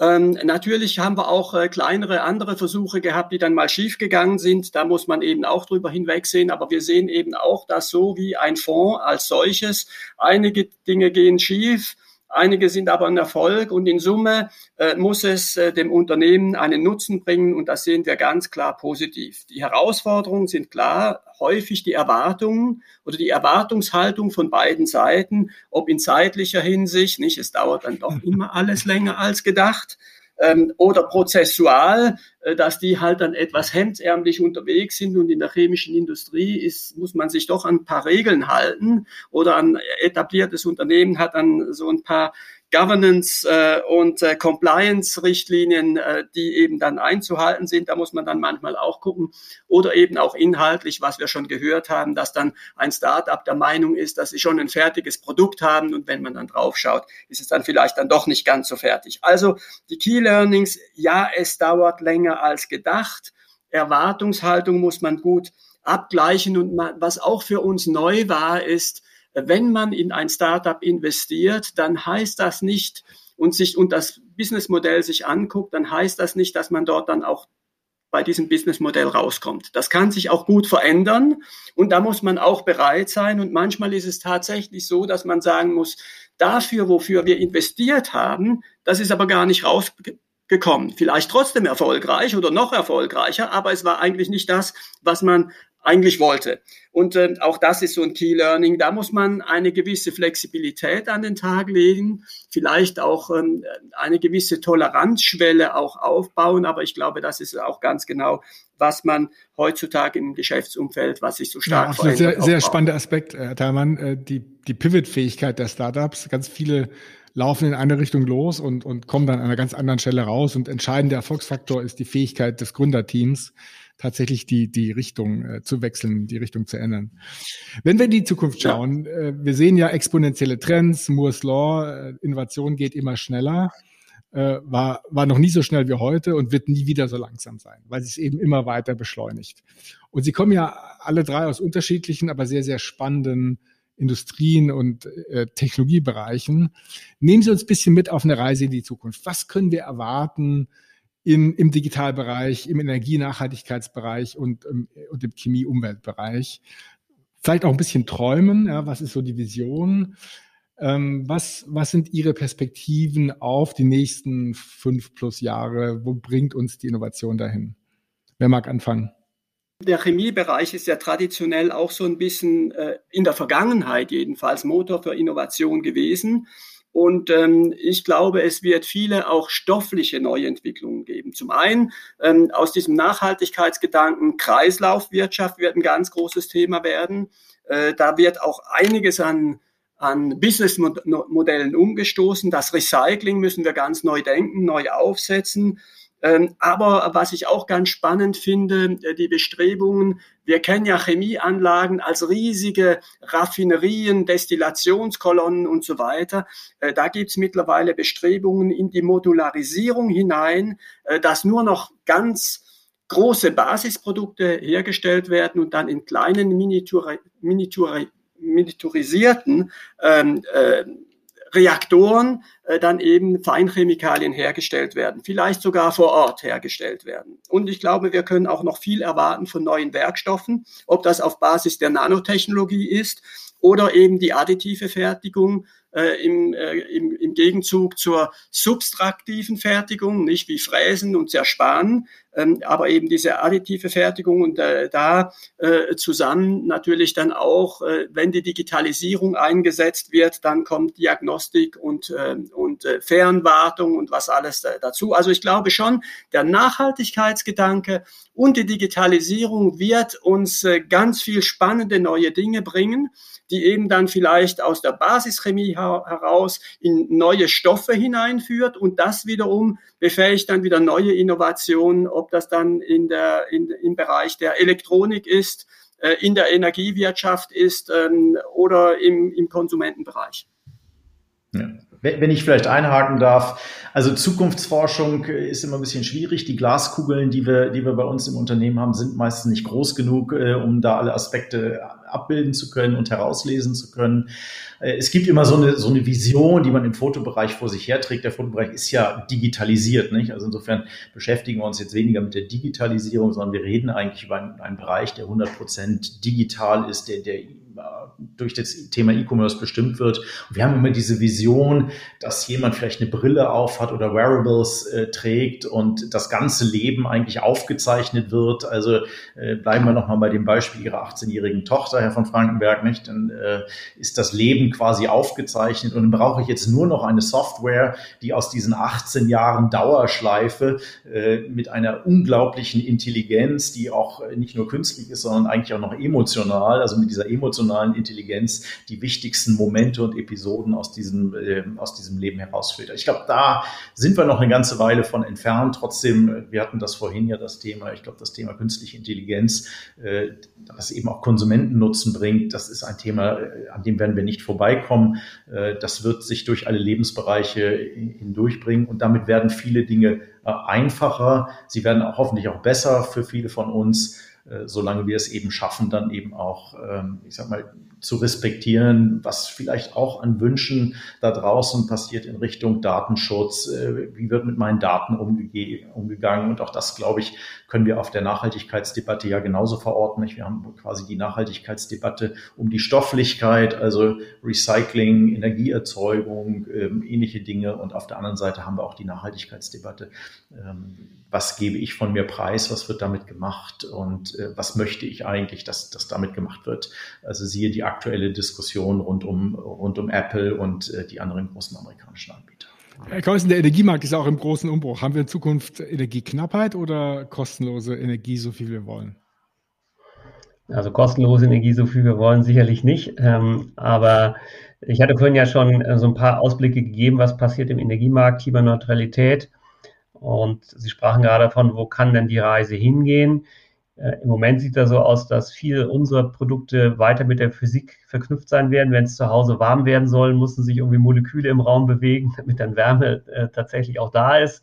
Ähm, natürlich haben wir auch äh, kleinere andere Versuche gehabt, die dann mal schiefgegangen sind. Da muss man eben auch drüber hinwegsehen. Aber wir sehen eben auch, dass so wie ein Fonds als solches einige Dinge gehen schief Einige sind aber ein Erfolg und in Summe äh, muss es äh, dem Unternehmen einen Nutzen bringen und das sehen wir ganz klar positiv. Die Herausforderungen sind klar, häufig die Erwartungen oder die Erwartungshaltung von beiden Seiten, ob in zeitlicher Hinsicht, nicht, es dauert dann doch immer alles länger als gedacht, ähm, oder prozessual, äh, dass die halt dann etwas hemdsärmlich unterwegs sind und in der chemischen Industrie ist, muss man sich doch an ein paar Regeln halten. Oder ein etabliertes Unternehmen hat dann so ein paar Governance äh, und äh, Compliance-Richtlinien, äh, die eben dann einzuhalten sind. Da muss man dann manchmal auch gucken. Oder eben auch inhaltlich, was wir schon gehört haben, dass dann ein Startup der Meinung ist, dass sie schon ein fertiges Produkt haben und wenn man dann drauf schaut, ist es dann vielleicht dann doch nicht ganz so fertig. Also die Key Learnings, ja, es dauert länger als gedacht. Erwartungshaltung muss man gut abgleichen und was auch für uns neu war, ist, wenn man in ein Startup investiert, dann heißt das nicht und sich und das Businessmodell sich anguckt, dann heißt das nicht, dass man dort dann auch bei diesem Businessmodell rauskommt. Das kann sich auch gut verändern und da muss man auch bereit sein. Und manchmal ist es tatsächlich so, dass man sagen muss, dafür, wofür wir investiert haben, das ist aber gar nicht rausgekommen. Vielleicht trotzdem erfolgreich oder noch erfolgreicher, aber es war eigentlich nicht das, was man eigentlich wollte. Und äh, auch das ist so ein Key Learning. Da muss man eine gewisse Flexibilität an den Tag legen, vielleicht auch ähm, eine gewisse Toleranzschwelle auch aufbauen. Aber ich glaube, das ist auch ganz genau, was man heutzutage im Geschäftsumfeld, was sich so stark ja, verändert. Sehr, sehr spannender Aspekt, Herr Thalmann, äh, die, die Pivot-Fähigkeit der Startups. Ganz viele laufen in eine Richtung los und, und kommen dann an einer ganz anderen Stelle raus. Und entscheidender Erfolgsfaktor ist die Fähigkeit des Gründerteams, tatsächlich die, die Richtung äh, zu wechseln, die Richtung zu ändern. Wenn wir in die Zukunft schauen, ja. äh, wir sehen ja exponentielle Trends, Moore's Law, äh, Innovation geht immer schneller, äh, war, war noch nie so schnell wie heute und wird nie wieder so langsam sein, weil sich eben immer weiter beschleunigt. Und sie kommen ja alle drei aus unterschiedlichen, aber sehr, sehr spannenden Industrien und äh, Technologiebereichen. Nehmen Sie uns ein bisschen mit auf eine Reise in die Zukunft. Was können wir erwarten? Im, im Digitalbereich, im Energienachhaltigkeitsbereich und, ähm, und im Chemie-Umweltbereich. Vielleicht auch ein bisschen träumen, ja, was ist so die Vision? Ähm, was, was sind Ihre Perspektiven auf die nächsten fünf plus Jahre? Wo bringt uns die Innovation dahin? Wer mag anfangen? Der Chemiebereich ist ja traditionell auch so ein bisschen äh, in der Vergangenheit jedenfalls Motor für Innovation gewesen. Und ähm, ich glaube, es wird viele auch stoffliche Neuentwicklungen geben. Zum einen ähm, aus diesem Nachhaltigkeitsgedanken Kreislaufwirtschaft wird ein ganz großes Thema werden. Äh, da wird auch einiges an an Businessmodellen umgestoßen. Das Recycling müssen wir ganz neu denken, neu aufsetzen. Ähm, aber was ich auch ganz spannend finde, äh, die Bestrebungen, wir kennen ja Chemieanlagen als riesige Raffinerien, Destillationskolonnen und so weiter. Äh, da gibt es mittlerweile Bestrebungen in die Modularisierung hinein, äh, dass nur noch ganz große Basisprodukte hergestellt werden und dann in kleinen Miniatur, Miniatur, ähm, äh, Reaktoren äh, dann eben Feinchemikalien hergestellt werden, vielleicht sogar vor Ort hergestellt werden. Und ich glaube, wir können auch noch viel erwarten von neuen Werkstoffen, ob das auf Basis der Nanotechnologie ist oder eben die additive Fertigung äh, im, äh, im, im Gegenzug zur substraktiven Fertigung, nicht wie Fräsen und Zersparen, ähm, aber eben diese additive Fertigung und äh, da äh, zusammen natürlich dann auch, äh, wenn die Digitalisierung eingesetzt wird, dann kommt Diagnostik und, äh, und äh, Fernwartung und was alles äh, dazu. Also ich glaube schon, der Nachhaltigkeitsgedanke und die Digitalisierung wird uns äh, ganz viel spannende neue Dinge bringen die eben dann vielleicht aus der Basischemie heraus in neue Stoffe hineinführt und das wiederum befähigt dann wieder neue Innovationen, ob das dann in der, in, im Bereich der Elektronik ist, äh, in der Energiewirtschaft ist ähm, oder im, im Konsumentenbereich. Ja. Wenn ich vielleicht einhaken darf, also Zukunftsforschung ist immer ein bisschen schwierig. Die Glaskugeln, die wir, die wir bei uns im Unternehmen haben, sind meistens nicht groß genug, äh, um da alle Aspekte abbilden zu können und herauslesen zu können. Äh, es gibt immer so eine, so eine Vision, die man im Fotobereich vor sich herträgt. Der Fotobereich ist ja digitalisiert, nicht? Also insofern beschäftigen wir uns jetzt weniger mit der Digitalisierung, sondern wir reden eigentlich über einen, einen Bereich, der 100 Prozent digital ist, der, der durch das Thema E-Commerce bestimmt wird. Und wir haben immer diese Vision, dass jemand vielleicht eine Brille aufhat oder Wearables äh, trägt und das ganze Leben eigentlich aufgezeichnet wird. Also äh, bleiben wir nochmal bei dem Beispiel Ihrer 18-jährigen Tochter, Herr von Frankenberg, nicht? Dann äh, ist das Leben quasi aufgezeichnet und dann brauche ich jetzt nur noch eine Software, die aus diesen 18 Jahren Dauerschleife äh, mit einer unglaublichen Intelligenz, die auch nicht nur künstlich ist, sondern eigentlich auch noch emotional, also mit dieser emotionalen Intelligenz die wichtigsten Momente und Episoden aus diesem, äh, aus diesem Leben herausfiltert. Ich glaube, da sind wir noch eine ganze Weile von entfernt. Trotzdem, wir hatten das vorhin ja das Thema, ich glaube, das Thema künstliche Intelligenz, äh, das eben auch Konsumentennutzen bringt, das ist ein Thema, äh, an dem werden wir nicht vorbeikommen. Äh, das wird sich durch alle Lebensbereiche hindurchbringen und damit werden viele Dinge äh, einfacher. Sie werden auch hoffentlich auch besser für viele von uns. Äh, solange wir es eben schaffen, dann eben auch, ähm, ich sag mal, zu respektieren, was vielleicht auch an Wünschen da draußen passiert in Richtung Datenschutz. Äh, wie wird mit meinen Daten umge umgegangen? Und auch das, glaube ich, können wir auf der Nachhaltigkeitsdebatte ja genauso verorten. Wir haben quasi die Nachhaltigkeitsdebatte um die Stofflichkeit, also Recycling, Energieerzeugung, ähm, ähnliche Dinge. Und auf der anderen Seite haben wir auch die Nachhaltigkeitsdebatte. Ähm, was gebe ich von mir preis? Was wird damit gemacht? Und äh, was möchte ich eigentlich, dass, dass damit gemacht wird? Also siehe die aktuelle Diskussion rund um, rund um Apple und äh, die anderen großen amerikanischen Anbieter. Herr Keusen, der Energiemarkt ist auch im großen Umbruch. Haben wir in Zukunft Energieknappheit oder kostenlose Energie, so viel wir wollen? Also kostenlose Energie, so viel wir wollen, sicherlich nicht. Ähm, aber ich hatte vorhin ja schon äh, so ein paar Ausblicke gegeben, was passiert im Energiemarkt, Klimaneutralität. Und Sie sprachen gerade davon, wo kann denn die Reise hingehen? Äh, Im Moment sieht das so aus, dass viele unserer Produkte weiter mit der Physik verknüpft sein werden. Wenn es zu Hause warm werden soll, müssen sich irgendwie Moleküle im Raum bewegen, damit dann Wärme äh, tatsächlich auch da ist.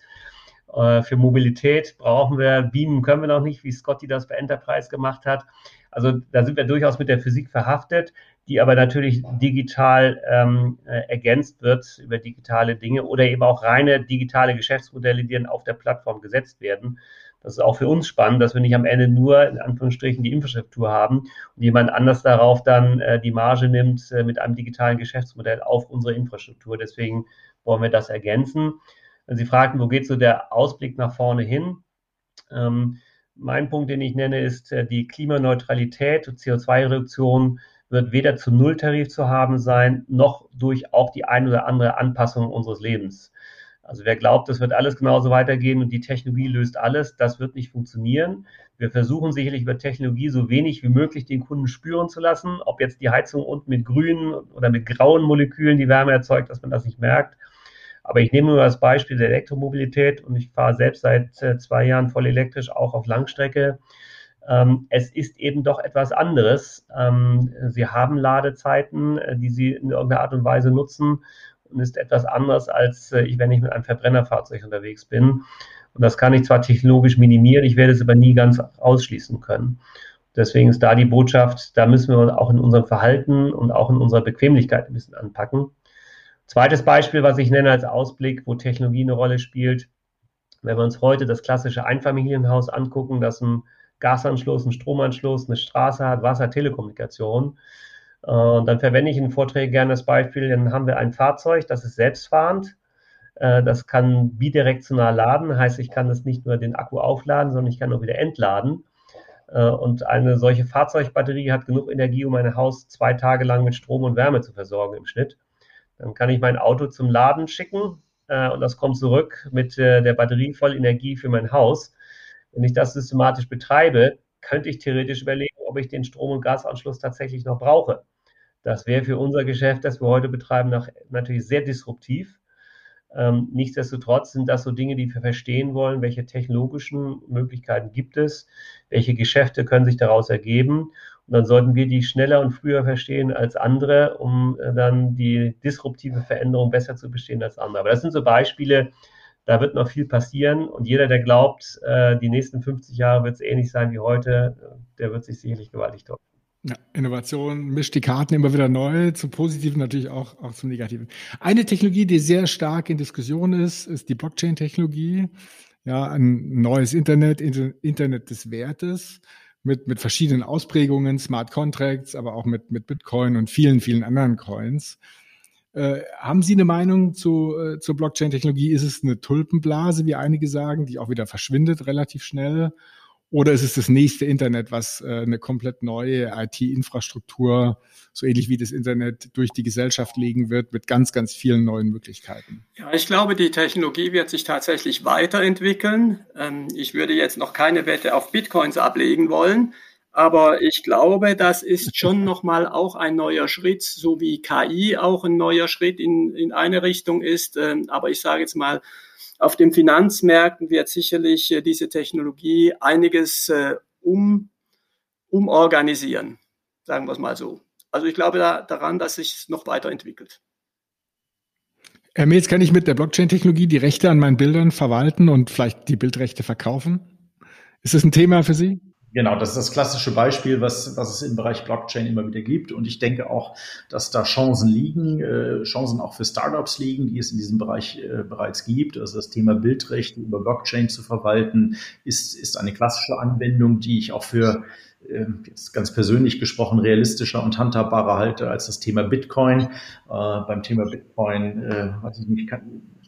Äh, für Mobilität brauchen wir, beamen können wir noch nicht, wie Scotty das bei Enterprise gemacht hat. Also da sind wir durchaus mit der Physik verhaftet, die aber natürlich digital ähm, äh, ergänzt wird über digitale Dinge oder eben auch reine digitale Geschäftsmodelle, die dann auf der Plattform gesetzt werden. Das ist auch für uns spannend, dass wir nicht am Ende nur in Anführungsstrichen die Infrastruktur haben und jemand anders darauf dann äh, die Marge nimmt äh, mit einem digitalen Geschäftsmodell auf unsere Infrastruktur. Deswegen wollen wir das ergänzen. Wenn Sie fragten, wo geht so der Ausblick nach vorne hin? Ähm, mein Punkt, den ich nenne, ist äh, die Klimaneutralität und CO2-Reduktion wird weder zum Nulltarif zu haben sein, noch durch auch die ein oder andere Anpassung unseres Lebens. Also wer glaubt, es wird alles genauso weitergehen und die Technologie löst alles, das wird nicht funktionieren. Wir versuchen sicherlich über Technologie so wenig wie möglich den Kunden spüren zu lassen, ob jetzt die Heizung unten mit grünen oder mit grauen Molekülen die Wärme erzeugt, dass man das nicht merkt. Aber ich nehme nur das Beispiel der Elektromobilität und ich fahre selbst seit äh, zwei Jahren voll elektrisch, auch auf Langstrecke. Ähm, es ist eben doch etwas anderes. Ähm, Sie haben Ladezeiten, äh, die Sie in irgendeiner Art und Weise nutzen und ist etwas anders, als äh, ich, wenn ich mit einem Verbrennerfahrzeug unterwegs bin. Und das kann ich zwar technologisch minimieren, ich werde es aber nie ganz ausschließen können. Deswegen ist da die Botschaft, da müssen wir auch in unserem Verhalten und auch in unserer Bequemlichkeit ein bisschen anpacken. Zweites Beispiel, was ich nenne als Ausblick, wo Technologie eine Rolle spielt, wenn wir uns heute das klassische Einfamilienhaus angucken, das ein Gasanschluss, einen Stromanschluss, eine Straße hat, Wasser, Telekommunikation. Äh, und dann verwende ich in Vorträgen gerne das Beispiel, dann haben wir ein Fahrzeug, das ist selbstfahrend. Äh, das kann bidirektional laden, heißt, ich kann das nicht nur den Akku aufladen, sondern ich kann auch wieder entladen. Äh, und eine solche Fahrzeugbatterie hat genug Energie, um mein Haus zwei Tage lang mit Strom und Wärme zu versorgen im Schnitt. Dann kann ich mein Auto zum Laden schicken und das kommt zurück mit der Batterie voll Energie für mein Haus. Wenn ich das systematisch betreibe, könnte ich theoretisch überlegen, ob ich den Strom- und Gasanschluss tatsächlich noch brauche. Das wäre für unser Geschäft, das wir heute betreiben, noch, natürlich sehr disruptiv. Ähm, nichtsdestotrotz sind das so Dinge, die wir verstehen wollen, welche technologischen Möglichkeiten gibt es, welche Geschäfte können sich daraus ergeben. Und dann sollten wir die schneller und früher verstehen als andere, um äh, dann die disruptive Veränderung besser zu bestehen als andere. Aber das sind so Beispiele, da wird noch viel passieren und jeder, der glaubt, äh, die nächsten 50 Jahre wird es ähnlich sein wie heute, der wird sich sicherlich gewaltig täuschen. Ja, Innovation mischt die Karten immer wieder neu, zum Positiven natürlich auch, auch zum Negativen. Eine Technologie, die sehr stark in Diskussion ist, ist die Blockchain-Technologie. Ja, ein neues Internet, Internet des Wertes mit, mit verschiedenen Ausprägungen, Smart Contracts, aber auch mit, mit Bitcoin und vielen, vielen anderen Coins. Äh, haben Sie eine Meinung zu, äh, zur Blockchain-Technologie? Ist es eine Tulpenblase, wie einige sagen, die auch wieder verschwindet relativ schnell? Oder ist es das nächste Internet, was äh, eine komplett neue IT-Infrastruktur, so ähnlich wie das Internet, durch die Gesellschaft legen wird, mit ganz, ganz vielen neuen Möglichkeiten? Ja, ich glaube, die Technologie wird sich tatsächlich weiterentwickeln. Ähm, ich würde jetzt noch keine Wette auf Bitcoins ablegen wollen. Aber ich glaube, das ist schon nochmal auch ein neuer Schritt, so wie KI auch ein neuer Schritt in, in eine Richtung ist. Ähm, aber ich sage jetzt mal, auf den Finanzmärkten wird sicherlich äh, diese Technologie einiges äh, um, umorganisieren, sagen wir es mal so. Also ich glaube da, daran, dass sich noch weiterentwickelt. Herr Metz, kann ich mit der Blockchain-Technologie die Rechte an meinen Bildern verwalten und vielleicht die Bildrechte verkaufen? Ist das ein Thema für Sie? Genau, das ist das klassische Beispiel, was, was es im Bereich Blockchain immer wieder gibt. Und ich denke auch, dass da Chancen liegen, äh, Chancen auch für Startups liegen, die es in diesem Bereich äh, bereits gibt. Also das Thema Bildrechte über Blockchain zu verwalten, ist, ist eine klassische Anwendung, die ich auch für äh, jetzt ganz persönlich gesprochen realistischer und handhabbarer halte als das Thema Bitcoin. Äh, beim Thema Bitcoin, äh, weiß ich nicht, kann,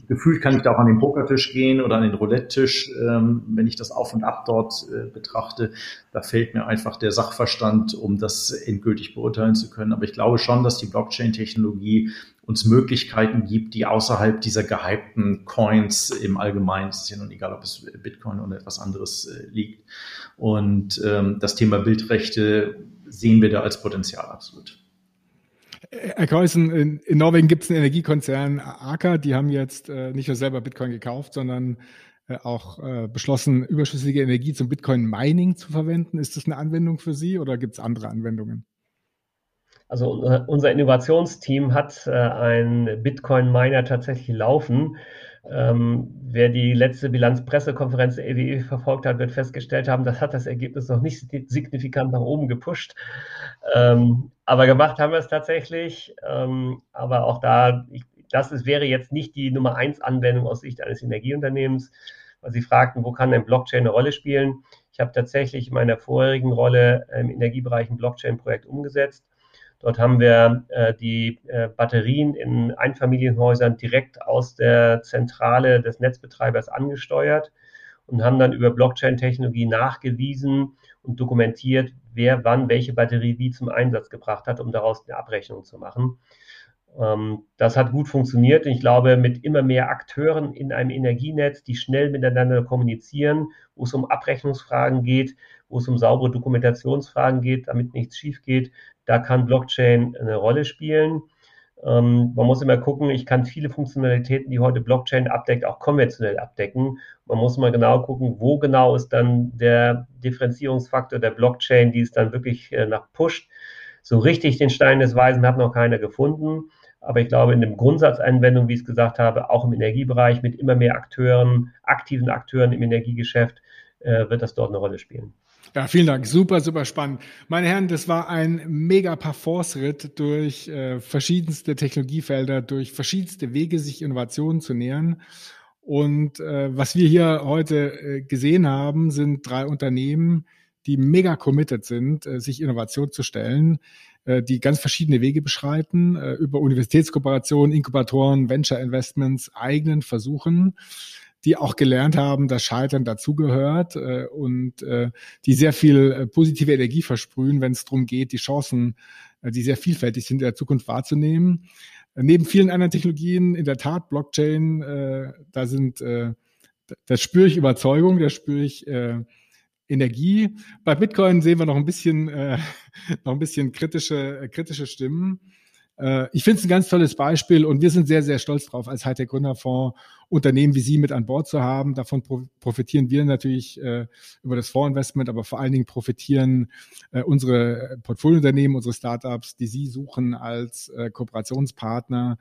gefühlt kann ich da auch an den Pokertisch gehen oder an den Roulette-Tisch, ähm, wenn ich das Auf und Ab dort äh, betrachte. Da fehlt mir einfach der Sachverstand, um das endgültig beurteilen zu können. Aber ich glaube schon, dass die Blockchain-Technologie uns Möglichkeiten gibt, die außerhalb dieser gehypten Coins im Allgemeinen, es ist ja nun egal, ob es Bitcoin oder etwas anderes äh, liegt. Und ähm, das Thema Bildrechte sehen wir da als Potenzial absolut. Herr Kreuzen, in, in Norwegen gibt es einen Energiekonzern, Aker, die haben jetzt äh, nicht nur selber Bitcoin gekauft, sondern äh, auch äh, beschlossen, überschüssige Energie zum Bitcoin-Mining zu verwenden. Ist das eine Anwendung für Sie oder gibt es andere Anwendungen? Also unser Innovationsteam hat äh, einen Bitcoin-Miner tatsächlich laufen. Ähm, wer die letzte Bilanzpressekonferenz der EWE e verfolgt hat, wird festgestellt haben, das hat das Ergebnis noch nicht signifikant nach oben gepusht. Ähm, aber gemacht haben wir es tatsächlich. Ähm, aber auch da, ich, das ist, wäre jetzt nicht die Nummer eins Anwendung aus Sicht eines Energieunternehmens, weil Sie fragten, wo kann ein Blockchain eine Rolle spielen? Ich habe tatsächlich in meiner vorherigen Rolle im Energiebereich ein Blockchain-Projekt umgesetzt Dort haben wir äh, die äh, Batterien in Einfamilienhäusern direkt aus der Zentrale des Netzbetreibers angesteuert und haben dann über Blockchain-Technologie nachgewiesen und dokumentiert, wer wann welche Batterie wie zum Einsatz gebracht hat, um daraus eine Abrechnung zu machen. Ähm, das hat gut funktioniert. Ich glaube, mit immer mehr Akteuren in einem Energienetz, die schnell miteinander kommunizieren, wo es um Abrechnungsfragen geht, wo es um saubere Dokumentationsfragen geht, damit nichts schief geht, da kann Blockchain eine Rolle spielen. Ähm, man muss immer gucken, ich kann viele Funktionalitäten, die heute Blockchain abdeckt, auch konventionell abdecken. Man muss mal genau gucken, wo genau ist dann der Differenzierungsfaktor der Blockchain, die es dann wirklich äh, nach pusht. So richtig den Stein des Weisen hat noch keiner gefunden. Aber ich glaube, in dem Grundsatzanwendung, wie ich es gesagt habe, auch im Energiebereich mit immer mehr Akteuren, aktiven Akteuren im Energiegeschäft, äh, wird das dort eine Rolle spielen. Ja, vielen Dank. Super, super spannend. Meine Herren, das war ein mega Parforce-Ritt durch äh, verschiedenste Technologiefelder, durch verschiedenste Wege, sich Innovationen zu nähern. Und äh, was wir hier heute äh, gesehen haben, sind drei Unternehmen, die mega committed sind, äh, sich Innovation zu stellen, äh, die ganz verschiedene Wege beschreiten, äh, über Universitätskooperationen, Inkubatoren, Venture Investments, eigenen Versuchen die auch gelernt haben, dass Scheitern dazugehört äh, und äh, die sehr viel äh, positive Energie versprühen, wenn es darum geht, die Chancen, äh, die sehr vielfältig sind, in der Zukunft wahrzunehmen. Neben vielen anderen Technologien, in der Tat, Blockchain, äh, da sind, äh, da spüre ich Überzeugung, da spüre ich äh, Energie. Bei Bitcoin sehen wir noch ein bisschen, äh, noch ein bisschen kritische, äh, kritische Stimmen. Äh, ich finde es ein ganz tolles Beispiel und wir sind sehr, sehr stolz drauf, als Hightech Gründerfonds Unternehmen wie Sie mit an Bord zu haben. Davon profitieren wir natürlich äh, über das Fondsinvestment, aber vor allen Dingen profitieren äh, unsere Portfoliounternehmen, unsere Startups, die Sie suchen als äh, Kooperationspartner,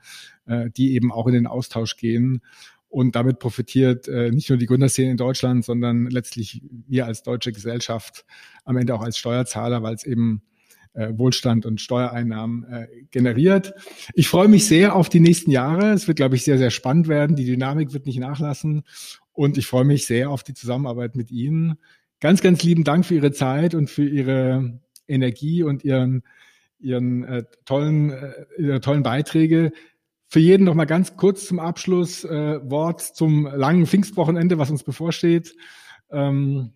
die eben auch in den Austausch gehen. Und damit profitiert nicht nur die Gründerszene in Deutschland, sondern letztlich wir als deutsche Gesellschaft am Ende auch als Steuerzahler, weil es eben Wohlstand und Steuereinnahmen äh, generiert. Ich freue mich sehr auf die nächsten Jahre. Es wird, glaube ich, sehr, sehr spannend werden. Die Dynamik wird nicht nachlassen. Und ich freue mich sehr auf die Zusammenarbeit mit Ihnen. Ganz, ganz lieben Dank für Ihre Zeit und für Ihre Energie und Ihren, Ihren äh, tollen, äh, Ihre tollen Beiträge. Für jeden noch mal ganz kurz zum Abschluss äh, Wort zum langen Pfingstwochenende, was uns bevorsteht. Ähm,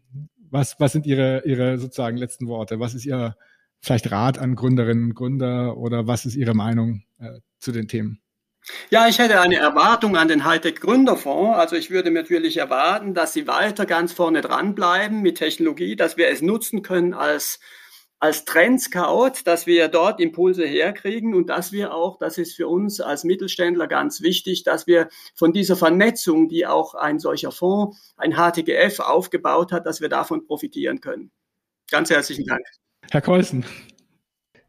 was, was sind Ihre, Ihre sozusagen letzten Worte? Was ist Ihr vielleicht Rat an Gründerinnen und Gründer oder was ist Ihre Meinung äh, zu den Themen? Ja, ich hätte eine Erwartung an den Hightech Gründerfonds. Also ich würde natürlich erwarten, dass sie weiter ganz vorne dranbleiben mit Technologie, dass wir es nutzen können als als Trendscout, dass wir dort Impulse herkriegen und dass wir auch, das ist für uns als Mittelständler ganz wichtig, dass wir von dieser Vernetzung, die auch ein solcher Fonds, ein HTGF aufgebaut hat, dass wir davon profitieren können. Ganz herzlichen Dank. Herr Kolsen.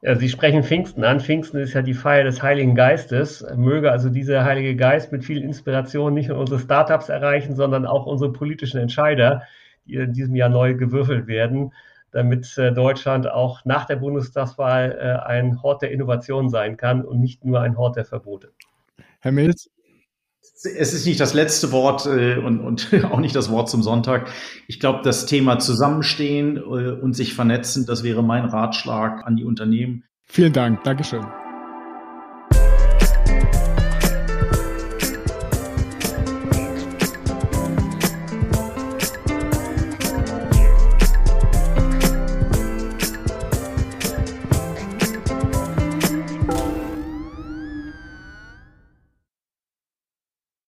Ja, Sie sprechen Pfingsten an. Pfingsten ist ja die Feier des Heiligen Geistes. Möge also dieser Heilige Geist mit viel Inspiration nicht nur unsere Startups erreichen, sondern auch unsere politischen Entscheider, die in diesem Jahr neu gewürfelt werden, damit äh, Deutschland auch nach der Bundestagswahl äh, ein Hort der Innovation sein kann und nicht nur ein Hort der Verbote. Herr Mills, es ist nicht das letzte Wort äh, und, und auch nicht das Wort zum Sonntag. Ich glaube, das Thema Zusammenstehen äh, und sich vernetzen, das wäre mein Ratschlag an die Unternehmen. Vielen Dank. Dankeschön.